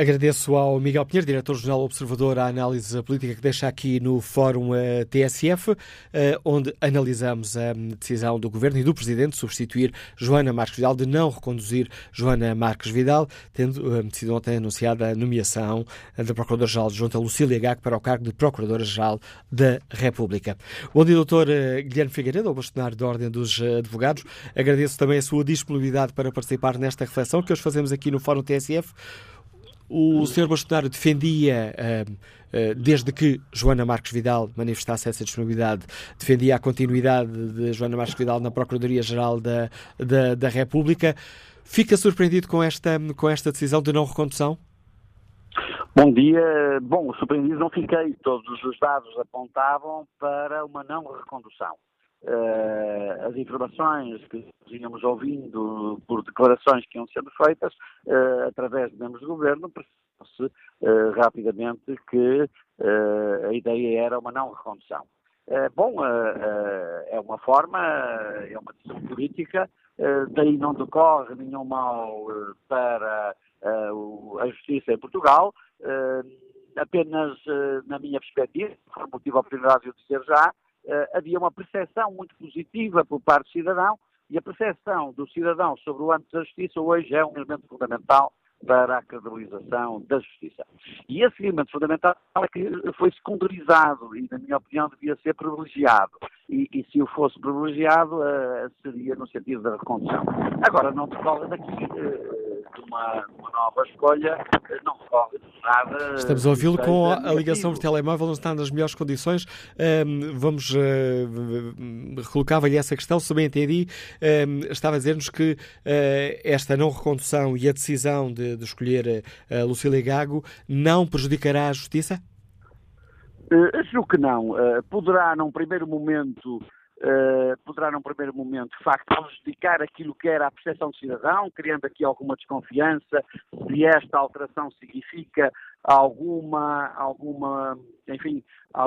Agradeço ao Miguel Pinheiro, diretor-geral Observador, a análise política que deixa aqui no Fórum uh, TSF, uh, onde analisamos a decisão do Governo e do Presidente de substituir Joana Marques Vidal, de não reconduzir Joana Marques Vidal, tendo uh, sido ontem anunciada a nomeação da Procuradora-Geral Junta Lucília Gago para o cargo de Procuradora-Geral da República. Bom dia, doutor Guilherme Figueiredo, ao bastonário da Ordem dos Advogados. Agradeço também a sua disponibilidade para participar nesta reflexão que hoje fazemos aqui no Fórum TSF. O Sr. Bolsonaro defendia, uh, uh, desde que Joana Marques Vidal manifestasse essa disponibilidade, defendia a continuidade de Joana Marques Vidal na Procuradoria-Geral da, da, da, República. Fica surpreendido com esta, com esta decisão de não recondução? Bom dia. Bom, surpreendido não fiquei. Todos os dados apontavam para uma não recondução. Uh, as informações que tínhamos ouvindo por declarações que iam sendo feitas uh, através de membros do governo, percebeu-se uh, rapidamente que a ideia era uma não recondução. bom, é uma forma, é uma decisão política, daí não decorre nenhum mal para a justiça em Portugal, apenas na minha perspectiva, por motivo a oportunidade de o dizer já, havia uma percepção muito positiva por parte do cidadão e a percepção do cidadão sobre o âmbito da justiça hoje é um elemento fundamental para a credibilização da justiça. E esse elemento fundamental é que foi secundarizado e, na minha opinião, devia ser privilegiado. E, e se o fosse privilegiado, uh, seria no sentido da recondução. Agora, não decorre daqui uh, de uma, uma, nova escolha, uh, não decorre de nada. Estamos a ouvi-lo com a, ligação por telemóvel, não está nas melhores condições. Um, vamos uh, recolocar-lhe essa questão, se bem entendi, um, estava a dizer-nos que esta não recondução e a decisão de de, escolher a Lucília Gago não prejudicará a justiça? Uh, julgo que não. Uh, poderá, num primeiro momento, uh, poderá, num primeiro momento, de facto, prejudicar aquilo que era a percepção do cidadão, criando aqui alguma desconfiança se esta alteração significa alguma, alguma, enfim,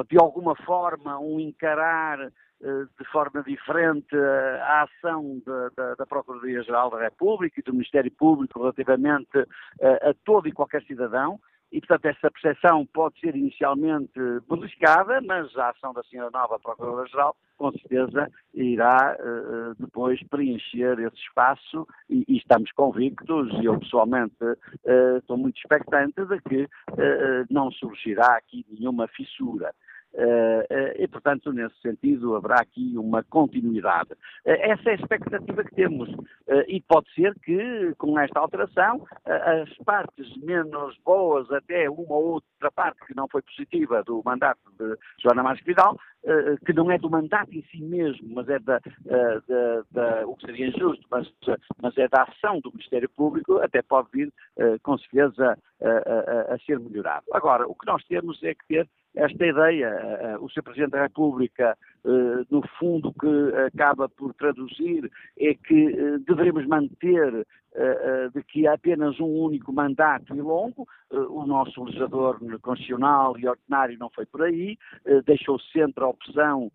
de alguma forma um encarar eh, de forma diferente a ação da, Procuradoria-Geral da República e do Ministério Público relativamente a todo e qualquer cidadão e, portanto, essa percepção pode ser inicialmente beliscada, mas a ação da senhora nova Procuradora-Geral, com certeza, irá uh, depois preencher esse espaço e, e, estamos convictos, e eu pessoalmente uh, estou muito expectante de que uh, não surgirá aqui nenhuma fissura. Eh, eh, e, portanto, nesse sentido, haverá aqui uma continuidade. Eh, essa é a expectativa que temos. E pode ser que, com esta alteração, as partes menos boas, até uma ou outra parte que não foi positiva do mandato de Joana Marques Vidal, que não é do mandato em si mesmo, mas é da, da, da o que seria injusto, mas, mas, é da ação do Ministério Público, até pode vir, com certeza, a, a, a ser melhorado. Agora, o que nós temos é que ter esta ideia. Eh, o Sr. Presidente da República, no fundo, que acaba por traduzir é que eh, devemos manter de que há apenas um único mandato e longo. O nosso legislador constitucional e ordinário não foi por aí, deixou sempre a opção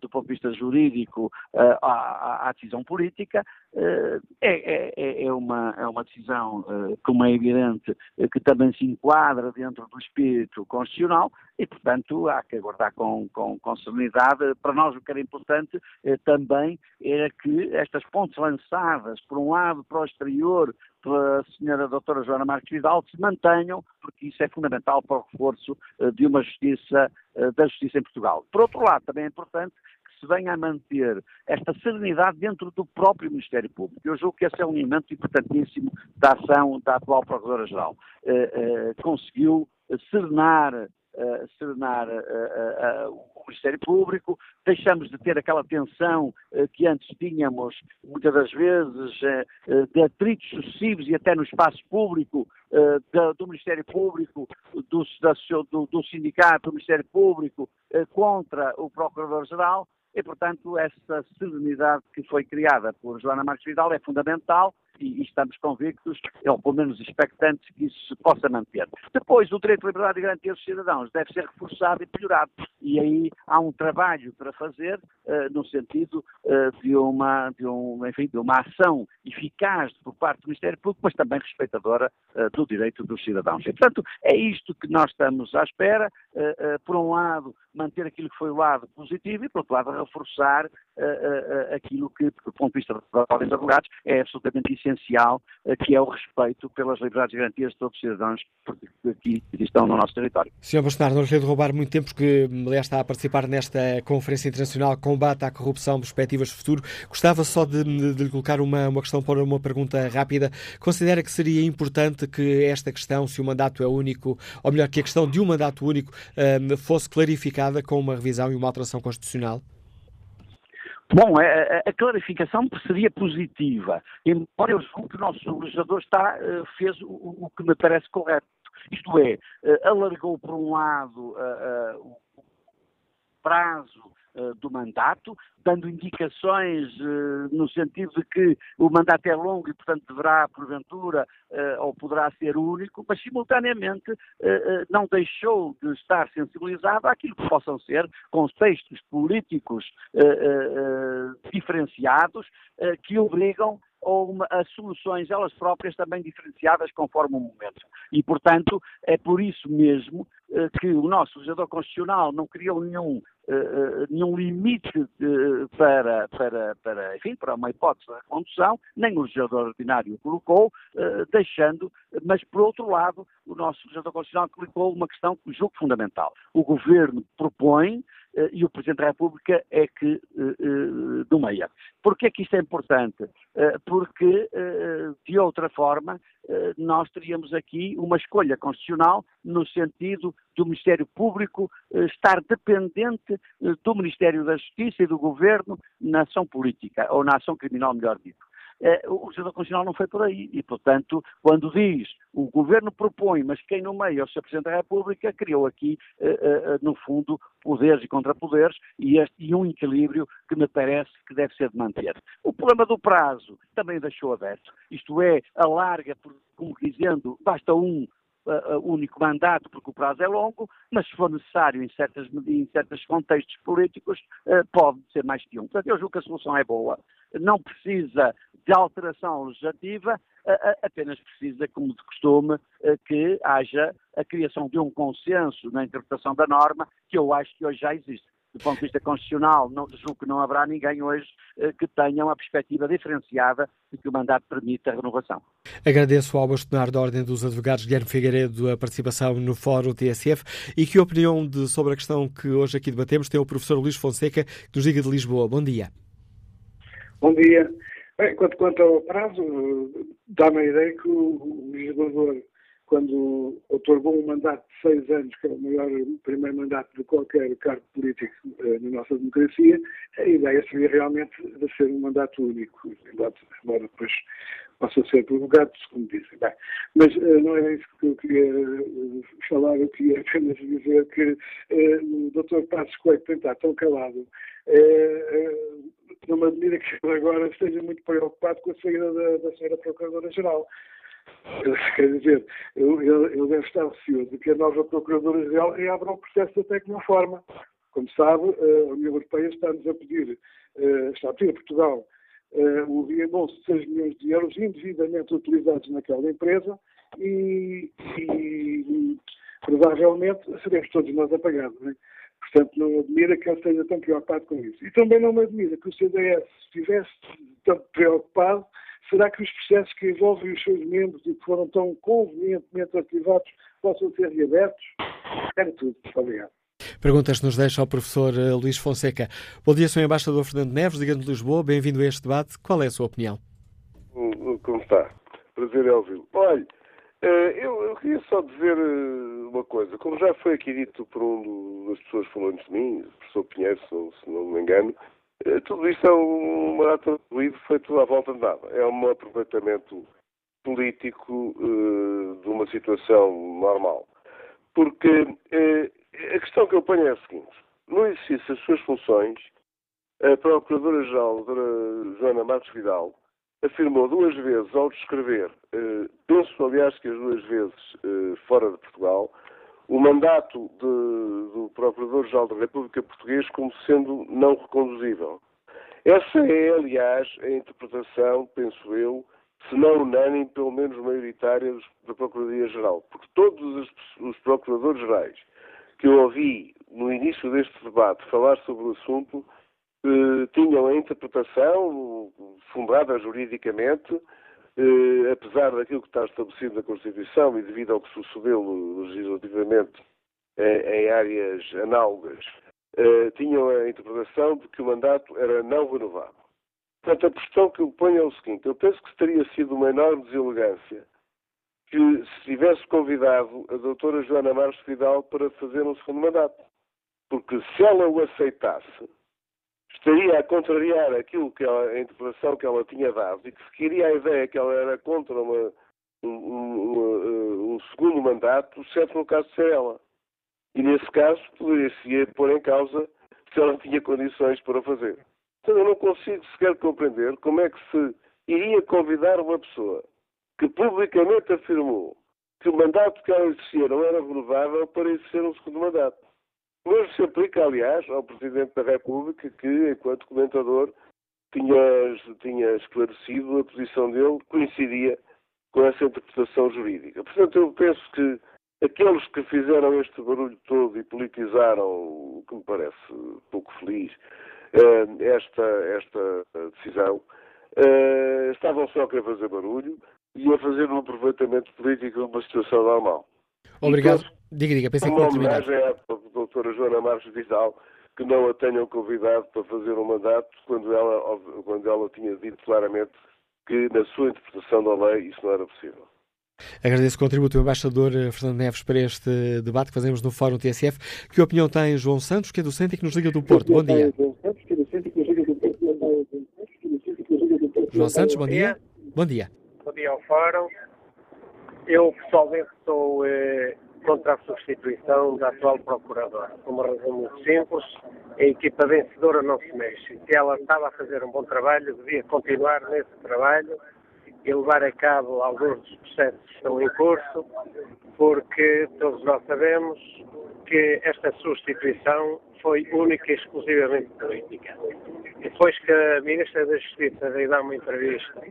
do ponto de vista jurídico à, decisão política, é, é, é, uma, é uma decisão, como é evidente, que também se enquadra dentro do espírito constitucional e, portanto, há que aguardar com, com, com serenidade. Para nós o que era importante também era que estas pontes lançadas, por um lado, para o exterior, pela senhora doutora Joana Marques Vidal se mantenham, porque isso é fundamental para o reforço uh, de uma justiça, uh, da justiça em Portugal. Por outro lado, também é importante que se venha a manter esta serenidade dentro do próprio Ministério Público. Eu julgo que esse é um elemento importantíssimo da ação da atual Procuradora-Geral. Conseguiu serenar uh, serenar uh, uh, o Ministério Público, deixamos de ter aquela tensão que antes tínhamos, muitas das vezes, de atritos sucessivos e até no espaço público do Ministério Público, do, da, do, do sindicato do Ministério Público contra o Procurador-Geral, e, portanto, essa serenidade que foi criada por Joana Marques Vidal é fundamental e, estamos convictos, ou pelo menos expectantes, que isso se possa manter. Depois, o direito de liberdade e garantia dos cidadãos deve ser reforçado e melhorado. E aí há um trabalho para fazer uh, no sentido uh, de, uma, de, um, enfim, de uma ação eficaz por parte do Ministério Público, mas também respeitadora uh, do direito dos cidadãos. E, portanto, é isto que nós estamos à espera. por um lado, manter aquilo que foi o lado positivo e, por outro lado, reforçar aquilo que, do ponto de vista ordens advogados, é absolutamente essencial eh, que é o respeito pelas liberdades e garantias de todos os cidadãos que aqui estão no nosso território. Sr. Bolsonaro, não lhe roubar muito tempo, porque, aliás, está a participar nesta Conferência Internacional Combate à Corrupção, Perspectivas de Futuro. Gostava só de, de, lhe colocar uma, uma questão para uma pergunta rápida. Considera que seria importante que esta questão, se o mandato é único, ou melhor, que a questão de um mandato único um, fosse clarificada com uma revisão e uma alteração constitucional? Bom, a, a, clarificação seria positiva, embora eu julgue que o nosso legislador está, eh, fez o, o, que me parece correto. Isto é, eh, alargou por um lado uh, o prazo do mandato, dando indicações uh, no sentido de que o mandato é longo e, portanto, deverá, porventura, uh, ou poderá ser único, mas, simultaneamente, não deixou de estar sensibilizado àquilo que possam ser contextos políticos diferenciados que obrigam ou uma, a soluções elas próprias também diferenciadas conforme o momento. E, portanto, é por isso mesmo eh, que o nosso legislador constitucional não criou nenhum, eh, eh, nenhum limite para, para, para, enfim, para uma hipótese da condução, nem o legislador ordinário colocou, deixando, mas por outro lado, o nosso legislador constitucional colocou uma questão que julgo fundamental. O governo propõe e o Presidente da República é que nomeia. Porquê é que isto é importante? Porque, de outra forma, nós teríamos aqui uma escolha constitucional no sentido do Ministério Público eh, estar dependente eh, do Ministério da Justiça e do Governo na ação política, ou na ação criminal, melhor dito. Eh, o Constitucional Constitucional não foi por aí e, portanto, quando diz o Governo propõe, mas quem nomeia o Sr. Presidente da República, criou aqui, no fundo, poderes e contrapoderes e, um equilíbrio que me parece que deve ser de manter. O problema do prazo também deixou aberto, isto é, alarga, como dizendo, basta um único mandato, porque o prazo é longo, mas se for necessário em, certas, em certos contextos políticos, uh, pode ser mais que um. Portanto, eu julgo que a solução é boa. Não precisa de alteração legislativa, apenas precisa, como de costume, que haja a criação de um consenso na interpretação da norma, que eu acho que hoje já existe do ponto de vista constitucional, não, julgo que não haverá ninguém hoje eh, que tenha uma perspectiva diferenciada de que o mandato permita a renovação. Agradeço ao bastonar da Ordem dos Advogados, Guilherme Figueiredo, a participação no Fórum TSF e que opinião de, sobre a questão que hoje aqui debatemos tem o professor Luís Fonseca, que nos diga de Lisboa. Bom dia. Bom dia. Bem, quanto, quanto ao prazo, dá-me a ideia que o legislador quando otorgou um mandato seis anos, que é o maior primeiro mandato de qualquer cargo político eh, na nossa democracia, a ideia seria realmente de ser um mandato único, embora, depois possa ser prorrogado, como disse. Bem, mas uh, não era isso que eu queria uh, falar, eu queria apenas dizer que o Dr. Passos Coelho tem estado tão calado, não me admira que agora esteja muito preocupado com a saída da, da senhora Procuradora-Geral. Quer dizer, ele, deve estar receoso de que a nova Procuradora-Geral reabra o processo da Tecnoforma. Como sabe, a União Europeia está-nos a pedir, eh, está a pedir a Portugal eh, o reembolso de 6 milhões de euros indevidamente utilizados naquela empresa e, e provavelmente seremos todos nós apagados. Não é? Portanto, não admira que ele esteja tão preocupado com isso. E também não me admira que o CDS estivesse tão preocupado Será que os processos que envolvem os seus membros e que foram tão convenientemente ativados possam ser reabertos? Era tudo. Obrigado. Perguntas que nos deixa o professor eh, Luís Fonseca. Bom dia, Sr. Embaixador Fernando Neves, Liga-nos de Lisboa. Bem-vindo a este debate. Qual é a sua opinião? Como está? Prazer em ouvi-lo. Olha, eh, eu, eu, queria só dizer eh, uma coisa. Como já foi aqui dito por um das pessoas falando de mim, o professor Pinheiro, se não, se não me engano, tudo isto é um maratona de feito à volta de nada. É um aproveitamento político uh, de uma situação normal. Porque uh, a questão que eu ponho é a seguinte: no exercício das suas funções, a Procuradora-Geral, a Joana Matos Vidal, afirmou duas vezes ao descrever, uh, penso aliás que as duas vezes fora de Portugal, o mandato de, do Procurador-Geral da República Portuguesa como sendo não reconduzível. Essa é, aliás, a interpretação, penso eu, se não unânime, pelo menos maioritária da Procuradoria-Geral. Porque todos os, os Procuradores-Gerais que eu ouvi no início deste debate falar sobre o assunto eh, tinham a interpretação fundada juridicamente eh, apesar daquilo que está estabelecido na Constituição e devido ao que sucedeu legislativamente eh, em áreas análogas, eh, tinham a interpretação de que o mandato era não renovado. Portanto, a questão que eu ponho é o seguinte: eu penso que teria sido uma enorme deselegância que se tivesse convidado a doutora Joana Marques Vidal para fazer um segundo mandato. Porque se ela o aceitasse, estaria a contrariar aquilo que ela, a interpretação que ela tinha dado e que se queria a ideia que ela era contra uma, um, um, um, segundo mandato, certo no caso de ser ela. E nesse caso poderia-se pôr em causa se ela tinha condições para fazer. Então eu não consigo sequer compreender como é que se iria convidar uma pessoa que publicamente afirmou que o mandato que ela exercia não era renovável para exercer um segundo mandato. Mesmo se aplica, aliás, ao Presidente da República, que, enquanto comentador, tinha, tinha esclarecido a posição dele, coincidia com essa interpretação jurídica. Portanto, eu penso que aqueles que fizeram este barulho todo e politizaram, o que me parece pouco feliz, eh, esta, esta decisão, eh, estavam só a querer fazer barulho e a fazer um aproveitamento político numa situação normal. Obrigado. Então, diga, diga, pensei que Uma homenagem à doutora Joana Marques Vidal, que não a tenham convidado para fazer um mandato quando ela, quando ela tinha dito claramente que, na sua interpretação da lei, isso não era possível. Agradeço o contributo do embaixador eh, Fernando Neves para este debate que fazemos no Fórum TSF. Que opinião tem João Santos, que é docente e que nos liga do Porto? Bom dia. João Santos, bom dia. Bom dia. Bom dia ao Fórum. Eu, pessoalmente, sou eh, contra a substituição da atual Procuradora. Por uma razão muito simples, a equipa vencedora não se mexe. Se ela estava a fazer um bom trabalho, devia continuar nesse trabalho e levar a cabo alguns dos processos que estão em curso, porque todos nós sabemos que esta substituição foi única e exclusivamente política. Depois que a Ministra da Justiça veio dar uma entrevista,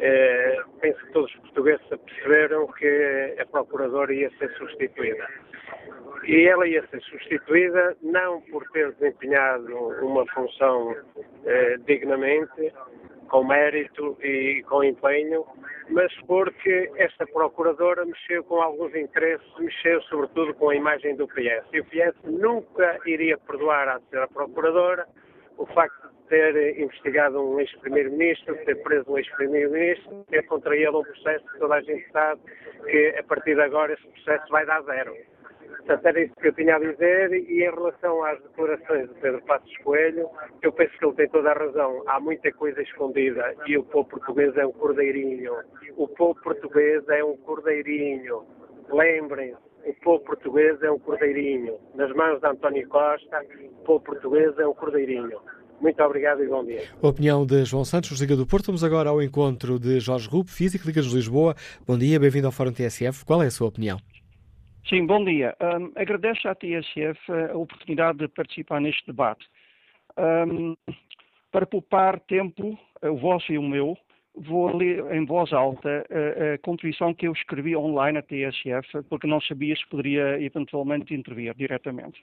eh, penso que todos os portugueses perceberam que a Procuradora ia ser substituída. E ela ia ser substituída não por ter desempenhado uma função eh, dignamente, com mérito e com empenho, mas porque esta procuradora mexeu com alguns interesses, mexeu sobretudo com a imagem do PS. E o PS nunca iria perdoar à senhora procuradora o facto de ter investigado um ex-primeiro-ministro, ter preso um ex-primeiro-ministro, ter contra ele um processo que toda a gente sabe que a partir de agora esse processo vai dar zero. Portanto, era isso que eu tinha a dizer. E em relação às declarações de Pedro Passos Coelho, eu penso que ele tem toda a razão. Há muita coisa escondida e o povo português é um cordeirinho. O povo português é um cordeirinho. Lembrem-se, o povo português é um cordeirinho. Nas mãos de António Costa, o povo português é um cordeirinho. Muito obrigado e bom dia. A opinião de João Santos, Liga do Porto. Vamos agora ao encontro de Jorge Rupo, Físico, Liga de Lisboa. Bom dia, bem-vindo ao Fórum TSF. Qual é a sua opinião? Sim, bom dia. Um, agradeço à TSF a oportunidade de participar neste debate. Um, para poupar tempo, o vosso e o meu, vou ler em voz alta a, a, contribuição que eu escrevi online à TSF, porque não sabia se poderia eventualmente intervir diretamente.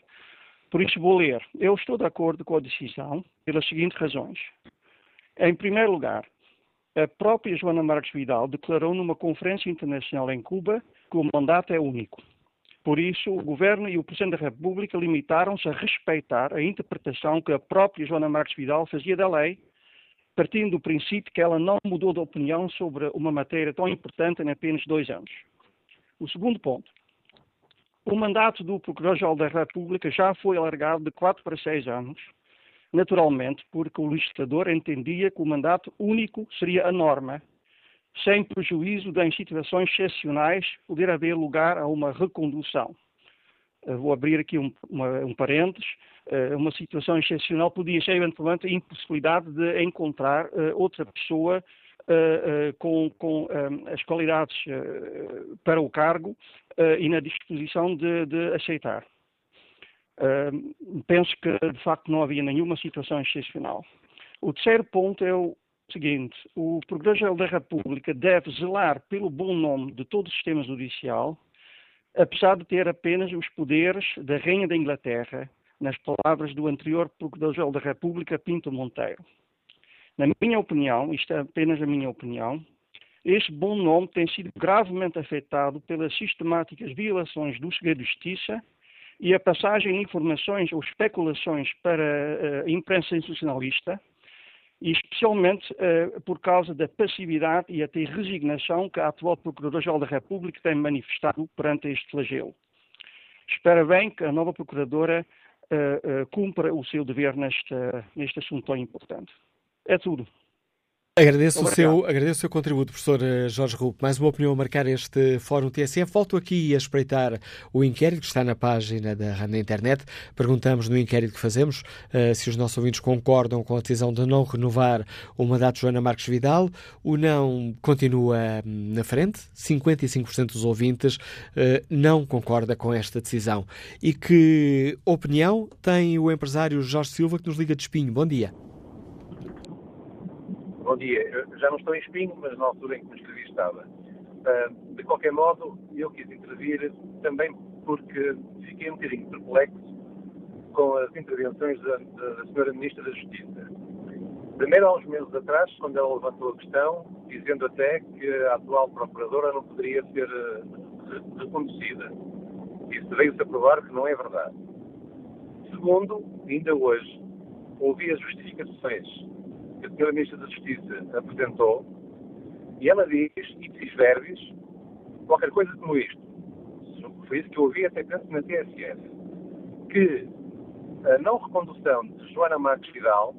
Por isso vou ler. Eu estou de acordo com a decisão pelas seguintes razões. Em primeiro lugar, a própria Joana Marques Vidal declarou numa conferência internacional em Cuba que o mandato é único. Por isso, o Governo e o Presidente da República limitaram-se a respeitar a interpretação que a própria Joana Marques Vidal fazia da lei, partindo do princípio que ela não mudou de opinião sobre uma matéria tão importante em apenas dois anos. O segundo ponto. O mandato do Procurador-Geral da República já foi alargado de quatro para seis anos, naturalmente porque o legislador entendia que o mandato único seria a norma sem prejuízo de, em situações excepcionais, poder haver lugar a uma recondução. Uh, vou abrir aqui um, uma, um parênteses. Uh, uma situação excepcional podia ser, eventualmente, a impossibilidade de encontrar uh, outra pessoa com, com as qualidades para o cargo e na disposição de, de aceitar. penso que, de facto, não havia nenhuma situação excepcional. O terceiro ponto é o seguinte: o Procurador-Geral da República deve zelar pelo bom nome de todo o sistema judicial, apesar de ter apenas os poderes da Rainha da Inglaterra, nas palavras do anterior Procurador-Geral da República, Pinto Monteiro. Na minha opinião, isto é apenas a minha opinião, este bom nome tem sido gravemente afetado pelas sistemáticas violações do segredo de justiça e a passagem de informações ou especulações para eh, a imprensa institucionalista, e especialmente uh, por causa da passividade e até resignação que a atual Procurador-Geral da República tem manifestado perante este flagelo. Espero bem que a nova Procuradora uh, uh, cumpra o seu dever neste, neste assunto tão importante. É tudo. Agradeço o, seu, agradeço o seu contributo, professor eh, Jorge Rupo. Mais uma opinião a marcar este Fórum TSF. Volto aqui a espreitar o inquérito que está na página da, na internet. Perguntamos no inquérito que fazemos uh, se os nossos ouvintes concordam com a decisão de não renovar o mandato de Joana Marques Vidal. O não continua hum, na frente. 55% dos ouvintes uh, não concorda com esta decisão. E que opinião tem o empresário Jorge Silva que nos liga de Espinho? Bom dia. Bom dia. Eu já não estou em Espinho, mas na altura em que me escrevi estava. Uh, de qualquer modo, eu quis intervir também porque fiquei um bocadinho perplexo com as intervenções da, da Sra. Ministra da Justiça. Primeiro, há uns meses atrás, quando ela levantou a questão, dizendo até que a atual Procuradora não poderia ser ah, reconduzida. Isso veio-se a provar que não é verdade. Segundo, ainda hoje, ouvi as justificações que a Sra. Ministra da Justiça apresentou, e ela diz, ipsis verbis, qualquer coisa como isto. Foi isso que eu ouvi até penso na TSF. Que a não recondução de Joana Marques Vidal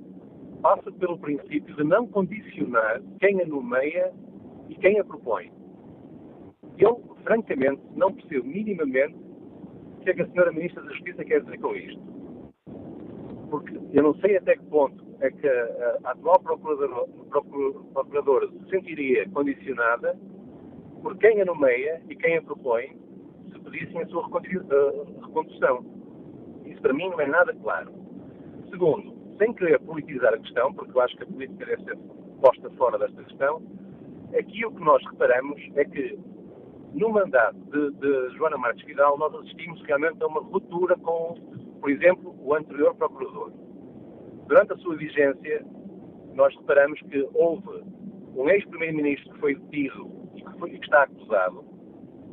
passa pelo princípio de não condicionar quem a nomeia e quem a propõe. Eu, francamente, não percebo minimamente o que é que a Sra. Ministra da Justiça quer dizer com isto. Porque eu não sei até que ponto é que a, atual procuradora, procuradora se sentiria condicionada por quem a nomeia e quem a propõe se pedissem a sua recondução. Isso para mim não é nada claro. Segundo, sem querer politizar a questão, porque eu acho que a política deve ser posta fora desta questão, aqui o que nós reparamos é que no mandato de, de Joana Marques Vidal nós assistimos realmente a uma ruptura com, por exemplo, o anterior procurador durante a sua vigência, nós reparamos que houve um ex-primeiro-ministro que foi detido e que, foi, que, está acusado,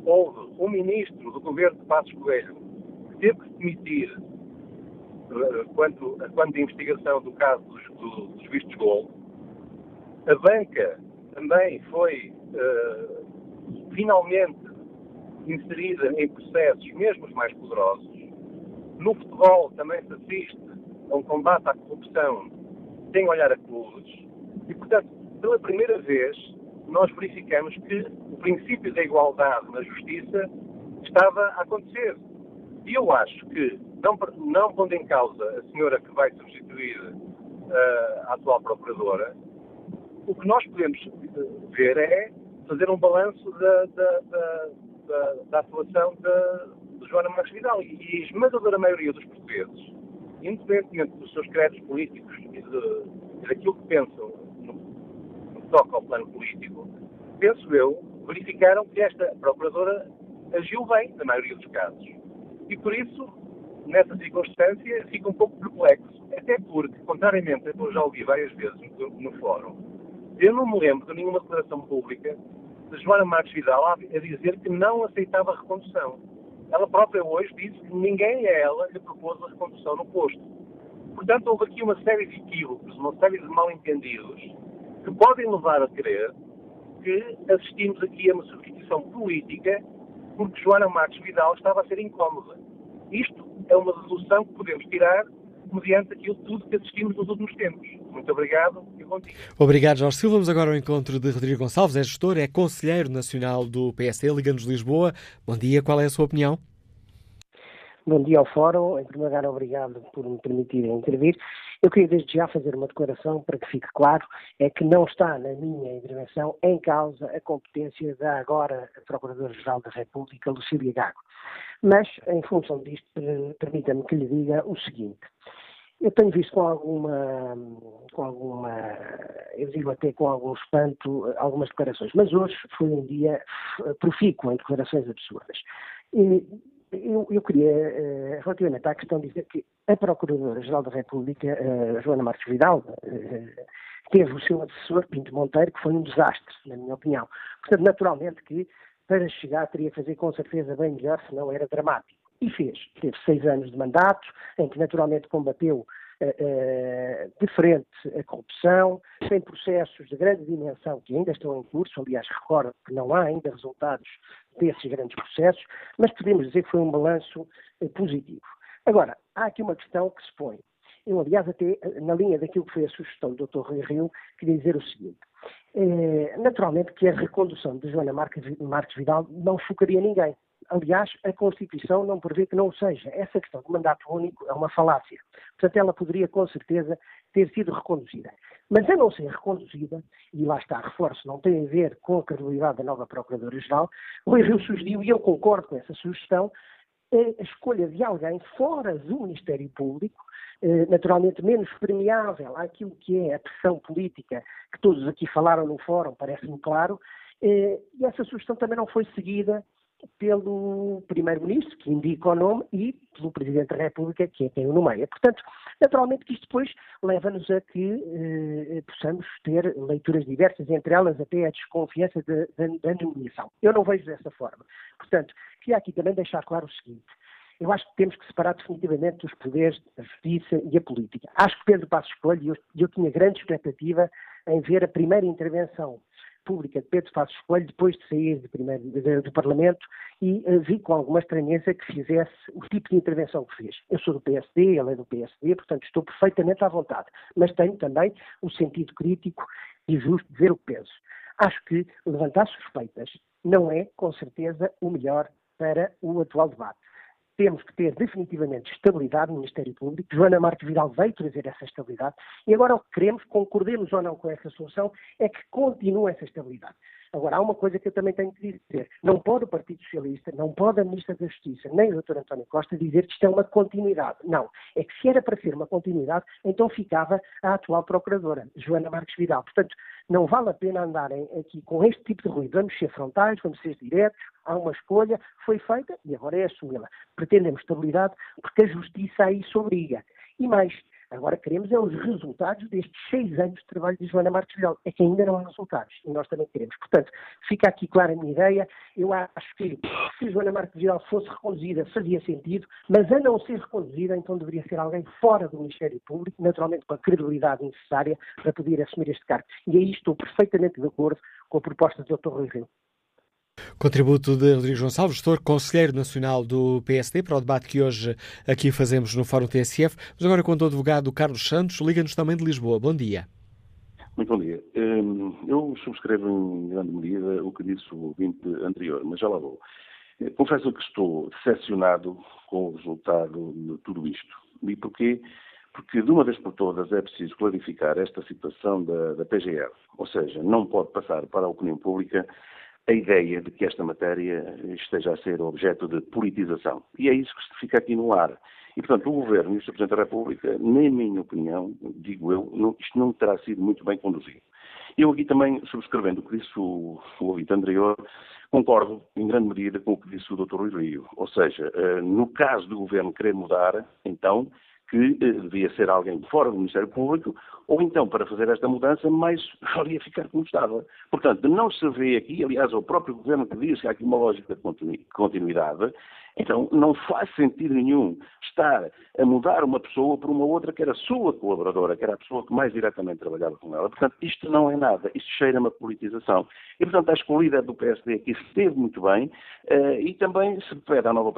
houve um ministro do governo de Passos Coelho que teve que demitir eh, quanto, quanto à investigação do caso dos, dos vistos Gol. A banca também foi uh, finalmente inserida em processos, mesmo os mais poderosos. No futebol também se assiste um combate à corrupção sem olhar a clubes. E, portanto, pela primeira vez, nós verificamos que o princípio da igualdade na justiça estava a acontecer. E eu acho que, não, não pondo em causa a senhora que vai substituir uh, a atual procuradora, o que nós podemos eh, ver é fazer um balanço da, da, da, da atuação de, Joana Marques Vidal. E a esmagadora maioria dos portugueses independentemente dos seus créditos políticos e, de, daquilo que pensam no, no que toca ao plano político, penso eu, verificaram que esta Procuradora agiu bem, na maioria dos casos. E por isso, nessa circunstância, fica um pouco perplexo. Até porque, contrariamente a que eu já ouvi várias vezes no, no fórum, eu não me lembro de nenhuma declaração pública de Joana Marques Vidal a dizer que não aceitava a recondução. Ela própria hoje disse que ninguém a ela lhe propôs a recondução no posto. Portanto, houve aqui uma série de equívocos, uma série de mal-entendidos que podem levar a crer que assistimos aqui a uma substituição política porque Joana Marques Vidal estava a ser incómoda. Isto é uma dedução que podemos tirar mediante aquilo tudo que assistimos nos últimos tempos. Muito obrigado dia. Obrigado, Jorge Silva. Vamos agora ao encontro de Rodrigo Gonçalves, é gestor, é conselheiro nacional do PSD, Liga-nos Lisboa. Bom dia, qual é a sua opinião? Bom dia ao Fórum. Em primeiro lugar, obrigado por me permitirem intervir. Eu queria desde já fazer uma declaração para que fique claro, é que não está na minha intervenção em causa a competência da agora Procuradora-Geral da República, Lucília Gago. Mas, em função disto, permita-me que lhe diga o seguinte. Eu tenho visto com alguma, com alguma, eu digo até com algum espanto, algumas declarações, mas hoje foi um dia profícuo em declarações absurdas. E eu, eu queria, eh, relativamente à questão, dizer que a Procuradora-Geral da República, eh, Joana Marques Vidal, eh, teve o seu assessor, Pinto Monteiro, que foi um desastre, na minha opinião. Portanto, naturalmente que para chegar teria que fazer com certeza bem melhor, senão era dramático. E fez. Teve seis anos de mandato, em que naturalmente combateu uh, uh, de frente a corrupção, tem processos de grande dimensão que ainda estão em curso, aliás, recordo que não há ainda resultados desses grandes processos, mas podemos dizer que foi um balanço uh, positivo. Agora, há aqui uma questão que se põe. Eu, aliás, até na linha daquilo que foi a sugestão do Dr. Rui Rio, queria dizer o seguinte. Eh, naturalmente que a recondução de Joana Marques Vidal não chocaria ninguém. Aliás, a Constituição não prevê que não seja. Essa questão do mandato único é uma falácia. Portanto, ela poderia, com certeza, ter sido reconduzida. Mas a não ser reconduzida, e lá está, reforço, não tem a ver com a credibilidade da nova Procuradora-Geral, Rui Rio sugeriu, e eu concordo com essa sugestão, a escolha de alguém fora do Ministério Público, eh, naturalmente menos permeável àquilo que é a pressão política que todos aqui falaram no fórum, parece-me claro, eh, e essa sugestão também não foi seguida pelo Primeiro-Ministro, que indica o nome, e pelo Presidente da República, que é quem o nomeia. Portanto, naturalmente que isto depois leva-nos a que eh, possamos ter leituras diversas, entre elas até a desconfiança da, da, da nomeação. Eu não vejo dessa forma. Portanto, queria aqui também deixar claro o seguinte. Eu acho que temos que separar definitivamente os poderes, a justiça e a política. Acho que Pedro Passos Coelho, eu, eu tinha grande expectativa em ver a primeira intervenção pública de Pedro Passos Coelho depois de sair de primeiro, do Parlamento e uh, vi com alguma estranheza que fizesse o tipo de intervenção que fez. Eu sou do PSD, ele é do PSD, portanto estou perfeitamente à vontade, mas tenho também o sentido crítico e justo de ver o que penso. Acho que levantar suspeitas não é, com certeza, o melhor para o atual debate temos que ter definitivamente estabilidade no Ministério Público. Joana Marques Vidal veio trazer essa estabilidade e agora o que queremos, concordemos ou não com essa solução, é que continue essa estabilidade. Agora, há uma coisa que eu também tenho que dizer. Não pode o Partido Socialista, não pode a Ministra da Justiça, nem o Dr. António Costa dizer que isto é uma continuidade. Não. É que se era para ser uma continuidade, então ficava a atual Procuradora, Joana Marques Vidal. Portanto, não vale a pena andarem aqui com este tipo de ruído. Vamos ser frontais, vamos ser diretos, há uma escolha, foi feita e agora é assumi-la. Pretendemos estabilidade porque a justiça a isso obriga. E mais, Agora queremos é os resultados destes seis anos de trabalho de Joana Vidal. É que ainda não há resultados e nós também queremos. Portanto, fica aqui clara a minha ideia. Eu acho que se Joana Vidal fosse reconduzida fazia sentido, mas a não ser reconduzida, então deveria ser alguém fora do Ministério Público, naturalmente com a credibilidade necessária para poder assumir este cargo. E aí estou perfeitamente de acordo com a proposta do Dr. Rui Rio. Contributo de Rodrigo Gonçalves, gestor, Conselheiro Nacional do PSD, para o debate que hoje aqui fazemos no Fórum TSF. Mas agora com o advogado Carlos Santos, liga-nos também de Lisboa. Bom dia. Muito bom dia. Hum, eu subscrevo em grande medida o que disse o ouvinte anterior, mas já lá vou. Confesso que estou decepcionado com o resultado de tudo isto. E porquê? Porque de uma vez por todas é preciso clarificar esta situação da, da PGR. Ou seja, não pode passar para a opinião pública a ideia de que esta matéria esteja a ser objeto de politização. E é isso que fica aqui no ar. E, portanto, o Governo e o Sr. Presidente da República, na minha opinião, digo eu, não, isto não terá sido muito bem conduzido. Eu aqui também, subscrevendo o que disse o, o ouvinte anterior, concordo em grande medida com o que disse o Dr. Rui Rio. Ou seja, eh, no caso do Governo querer mudar, então, que eh, devia ser alguém de fora do Ministério Público, ou então, para fazer esta mudança, mais valia ficar como estava. Portanto, não se vê aqui, aliás, o próprio Governo que diz que há aqui uma lógica de continuidade, então não faz sentido nenhum estar a mudar uma pessoa por uma outra que era sua colaboradora, que era a pessoa que mais diretamente trabalhava com ela. Portanto, isto não é nada, isto cheira uma politização. E, portanto, a escolhida do PSD aqui esteve muito bem uh, e também se pede à nova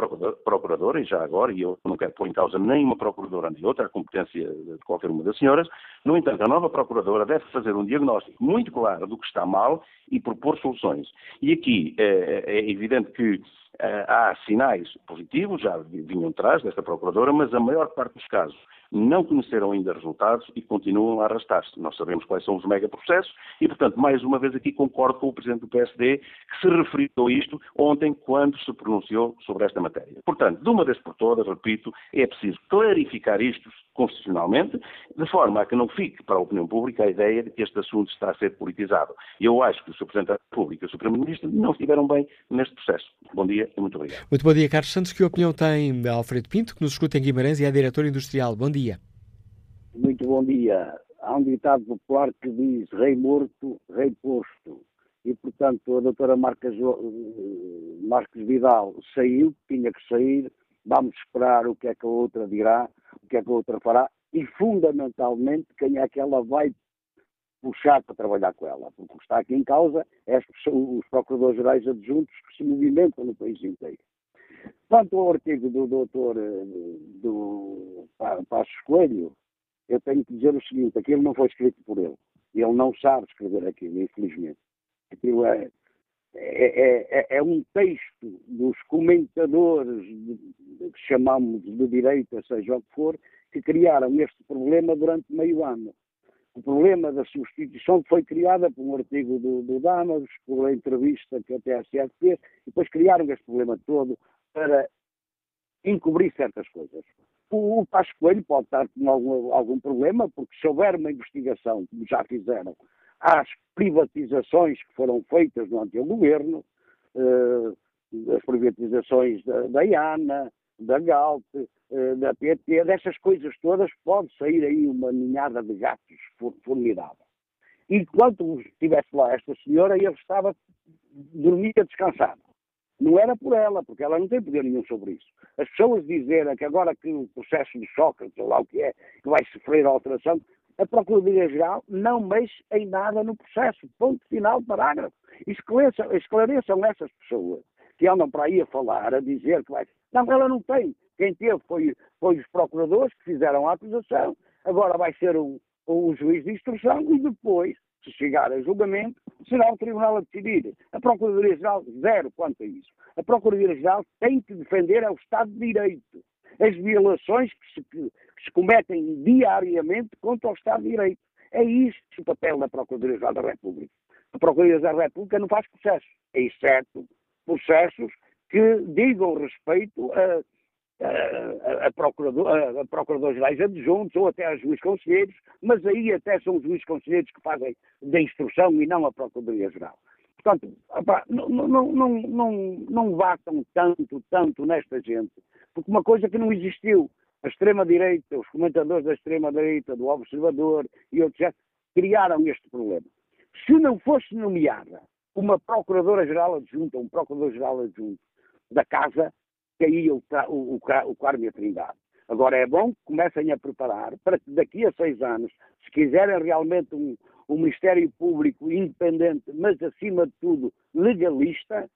procuradora, e já agora, e eu não quero pôr em causa nem uma procuradora nem outra, a competência de qualquer uma das senhoras, no entanto, a nova procuradora deve fazer um diagnóstico muito claro do que está mal e propor soluções. E aqui uh, é evidente que eh, há sinais positivos, já vinham atrás desta Procuradora, mas a maior parte dos casos não conheceram ainda resultados e continuam a arrastar-se. Nós sabemos quais são os megaprocessos e, portanto, mais uma vez aqui concordo com o Presidente do PSD que se referiu a isto ontem quando se pronunciou sobre esta matéria. Portanto, de uma vez por todas, repito, é preciso clarificar isto constitucionalmente, de forma a que não fique para a opinião pública a ideia de que este assunto está a ser politizado. Eu acho que o Sr. Presidente da República e o Sr. Primeiro-Ministro não estiveram bem neste processo. Bom dia e muito obrigado. Muito bom dia, Carlos Santos. Que opinião tem Alfredo Pinto, que nos escuta em Guimarães e é diretor industrial? Bom dia. Muito bom dia. Há um ditado popular que diz rei morto, rei posto. E, portanto, a doutora Marques, Marques Vidal saiu, tinha que sair, vamos esperar o que é que a outra dirá, o que é que a outra fará e, fundamentalmente, quem é que ela vai puxar para trabalhar com ela. Porque o que está aqui em causa é os procuradores-gerais adjuntos que se movimentam no país inteiro. Quanto ao artigo do doutor eh, do Passos Coelho, eu tenho que dizer o seguinte, aquilo não foi escrito por ele. Ele não sabe escrever aquilo, infelizmente. Aquilo é, é, é, é um texto dos comentadores de, de, que chamamos de direita, seja o que for, que criaram este problema durante meio ano. O problema da substituição foi criada por um artigo do, do Damas, por uma entrevista que a TSF fez, e depois criaram este problema todo para encobrir certas coisas. O, o Pasco Coelho pode estar com algum, algum problema, porque se houver uma investigação, como já fizeram, às privatizações que foram feitas no antigo governo, eh, as privatizações da, da IANA, da GALP, eh, da PT, dessas coisas todas, pode sair aí uma ninhada de gatos formidável. Enquanto estivesse lá esta senhora, ele estava, dormia descansado. Não era por ela, porque ela não tem poder nenhum sobre isso. As pessoas dizerem que agora que o processo de Sócrates, ou lá o que é, que vai sofrer alteração, a Procuradoria-Geral não mexe em nada no processo. Ponto final, parágrafo. Esclareçam, esclareçam essas pessoas que andam para aí a falar, a dizer que vai. Não, ela não tem. Quem teve foi, foi os procuradores que fizeram a acusação, agora vai ser o, o juiz de instrução e depois se chegar a julgamento, será o Tribunal a decidir. A Procuradoria-Geral, zero quanto a isso. A Procuradoria-Geral tem que defender o Estado de Direito. As violações que se, que, se cometem diariamente contra o Estado de Direito. É isto o papel da Procuradoria-Geral da República. A Procuradoria-Geral da República não faz processos, exceto processos que digam respeito a a, procurador, a, a procuradores-gerais adjuntos ou até a juízes conselheiros, mas aí até são os juízes conselheiros que fazem da instrução e não a Procuradoria-Geral. Portanto, opa, não, não, não, não, não batam tanto, tanto nesta gente, porque uma coisa que não existiu, a extrema-direita, os comentadores da extrema-direita, do Observador e outros já criaram este problema. Se não fosse nomeada uma Procuradora-Geral adjunta, um Procurador-Geral adjunto da Casa, caía o, o, o Carmo e a Trindade. Agora é bom que comecem a preparar para que daqui a seis anos, se quiserem realmente um, um Ministério Público independente, mas acima de tudo legalista,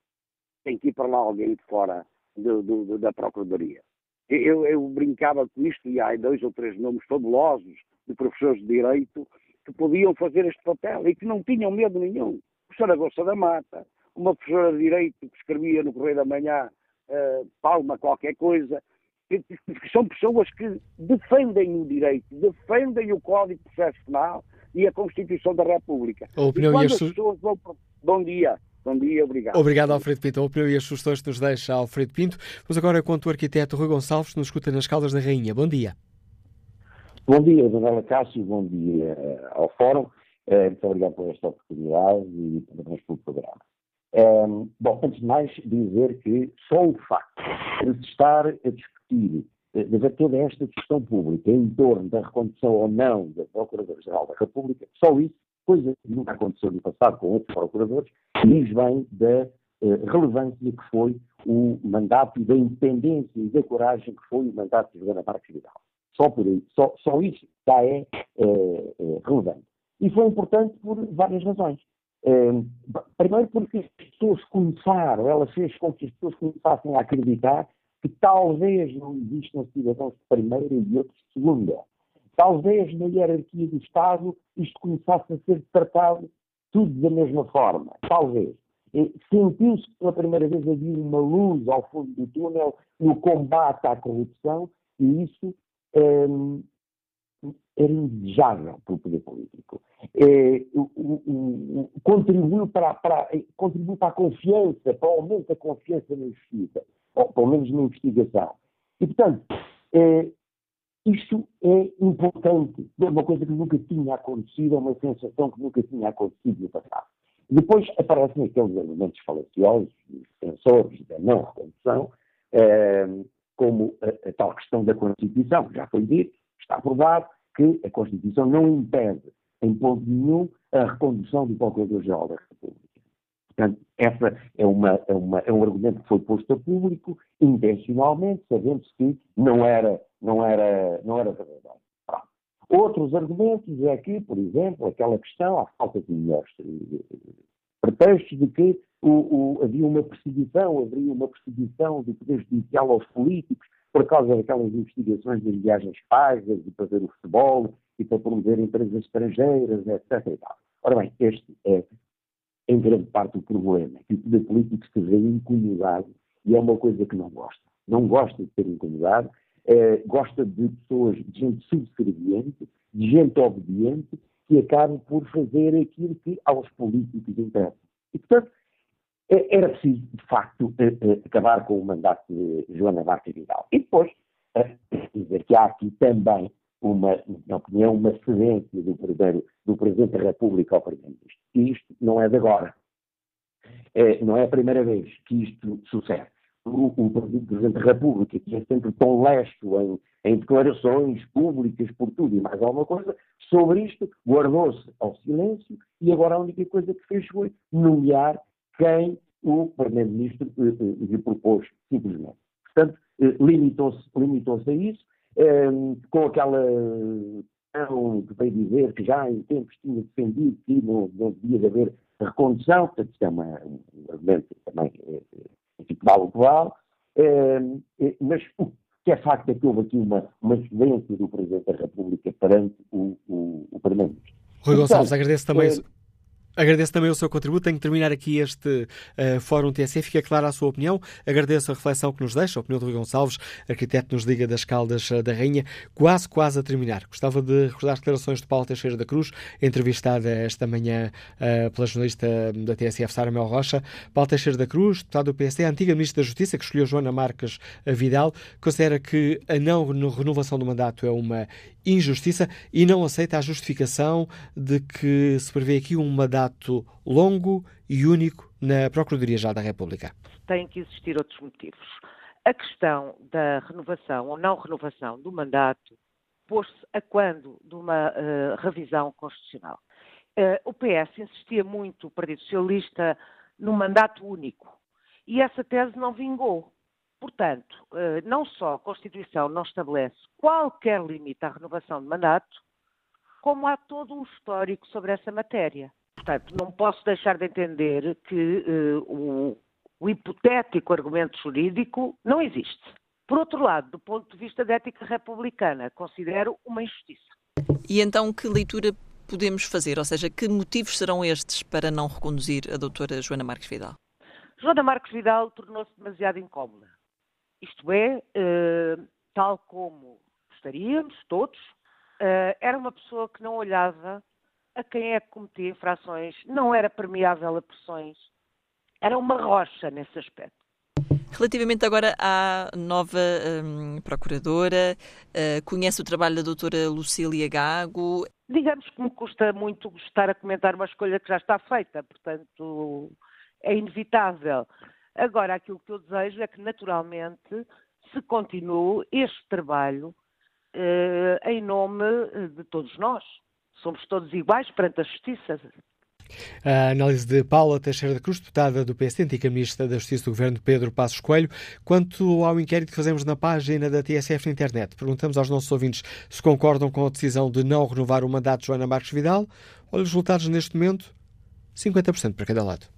tem que ir para lá alguém de fora do, do, da Procuradoria. Eu, eu, brincava com isto e há dois ou três nomes fabulosos de professores de Direito que podiam fazer este papel e que não tinham medo nenhum. A professora Gosta da Mata, uma professora de Direito que escrevia no Correio da Manhã uh, Palma qualquer coisa, que, que, são pessoas que defendem o direito, defendem o Código de Processo Penal e a Constituição da República. A opinião e quando e as as pessoas vão... Bom dia. Bom dia, obrigado. Obrigado, Alfredo Pinto. A opinião e as sugestões que nos deixa Alfredo Pinto. Vamos agora com o arquiteto Rui Gonçalves, nos escuta nas Caldas da Rainha. Bom dia. Bom dia, Dona Cássio, bom dia ao Fórum. Muito obrigado por esta oportunidade e parabéns pelo programa. Um, bom, antes de mais, dizer que só o facto de se estar a discutir, de haver toda esta discussão pública em torno da recondução ou não da Procuradora-Geral da República, só isso, coisa que nunca aconteceu no passado com outros procuradores, diz bem da uh, relevância que foi o mandato e da independência e da coragem que foi o mandato de Joana Marques Vidal. Só por aí, só, só isso já é, é, é relevante. E foi importante por várias razões. Um, primeiro porque as pessoas começaram, ela fez com que as pessoas começassem a acreditar que talvez não existam cidadãos de primeira e outros de segunda. Talvez na hierarquia do Estado isto começasse a ser tratado tudo da mesma forma. Talvez. Sentiu-se pela primeira vez havia uma luz ao fundo do túnel no combate à corrupção e isso um, era indesejável pelo poder político. É, o, o, o, contribuiu, para, para, contribuiu para a confiança, para o aumento da confiança na justiça, ou pelo menos na investigação. E, portanto, é, isto é importante, é uma coisa que nunca tinha acontecido, é uma sensação que nunca tinha acontecido no passado. Depois aparecem aqueles elementos falaciosos, sensores da não recondução, é, como a, a tal questão da Constituição, já foi dito, está aprovado, que a Constituição não impede, em ponto nenhum, a recondução do Procurador-Geral da República. Portanto, essa é, uma, é, uma, é, um argumento que foi posto a público, intencionalmente, sabendo-se que não era, não era, não era verdadeiro. Outros argumentos é que, por exemplo, aquela questão, a falta de melhores pretextos de que o, o, havia uma perseguição, haveria uma perseguição do Poder Judicial aos políticos, por causa daquelas investigações das viagens pagas e fazer o futebol e para promover empresas estrangeiras, etc. Ora bem, este é, em grande parte, o problema, que o poder político se vê incomodado e é uma coisa que não gosta. Não gosta de ser incomodado, é, gosta de pessoas, de gente subserviente, de gente obediente, que acabam por fazer aquilo que aos políticos interessa. E, portanto, era preciso, de facto, eh, eh, acabar com o mandato de Joana Marques Vidal. E depois, dizer que há aqui também uma, na opinião, uma cedência do, primeiro, do Presidente da República ao Primeiro-Ministro. E isto não é de agora. É, não é a primeira vez que isto sucede. O, o Presidente da República, que é sempre tão lesto em, em, declarações públicas por tudo e mais alguma coisa, sobre isto guardou-se ao silêncio e agora a única coisa que fez foi nomear quem o Primeiro-Ministro eh, eh, lhe propôs, simplesmente. Portanto, eh, limitou-se limitou a isso, com aquela questão que veio dizer que já em tempos tinha defendido que não, não devia haver recondução, portanto, isto é uma, um argumento também, enfim, vale o que vale, mas o que é facto é que houve aqui uma, uma excelência do Presidente da República perante o, o, o Primeiro-Ministro. Rui Gonçalves, então, agradeço também. Agradeço também o seu contributo. Tenho que terminar aqui este uh, Fórum TSE. Fica clara a sua opinião. Agradeço a reflexão que nos deixa, a opinião do Rui Gonçalves, arquiteto nos Liga das Caldas uh, da Rainha. Quase, quase a terminar. Gostava de recordar declarações de Paulo Teixeira da Cruz, entrevistada esta manhã uh, pela jornalista da TSF, Sara Mel Rocha. Paulo Teixeira da Cruz, deputado do PSD, antiga Ministra da Justiça, que escolheu Joana Marques Vidal, considera que a não renovação do mandato é uma injustiça e não aceita a justificação de que se prevê aqui um mandato longo e único na Procuradoria-Geral da República. Tem que existir outros motivos. A questão da renovação ou não renovação do mandato pôs-se a quando de uma uh, revisão constitucional. Uh, o PS insistia muito, o Partido Socialista, no mandato único. E essa tese não vingou. Portanto, eh, não só a Constituição não estabelece qualquer limite à renovação de mandato, como há todo um histórico sobre essa matéria. Portanto, não posso deixar de entender que uh, o, o hipotético argumento jurídico não existe. Por outro lado, do ponto de vista da ética republicana, considero uma injustiça. E então, que leitura podemos fazer? Ou seja, que motivos serão estes para não reconduzir a doutora Joana Marques Vidal? Joana Marques Vidal tornou-se demasiado incómoda. Isto é, uh, tal como gostaríamos, todos, uh, era uma pessoa que não olhava a quem é que cometia infrações, não era permeável a pressões, era uma rocha nesse aspecto. Relativamente agora à nova um, procuradora, uh, conhece o trabalho da doutora Lucília Gago? Digamos que me custa muito gostar a comentar uma escolha que já está feita, portanto é inevitável. Agora, aquilo que eu desejo é que, naturalmente, se continue este trabalho eh, em nome eh, de todos nós. Somos todos iguais perante a justiça. A análise de Paula Teixeira da Cruz, deputada do PSD, antiga ministra da Justiça do Governo Pedro Passos Coelho. Quanto ao inquérito que fazemos na página da TSF na internet, perguntamos aos nossos ouvintes se concordam com a decisão de não renovar o mandato de Joana Marques Vidal. Olha os resultados neste momento: 50% para cada lado.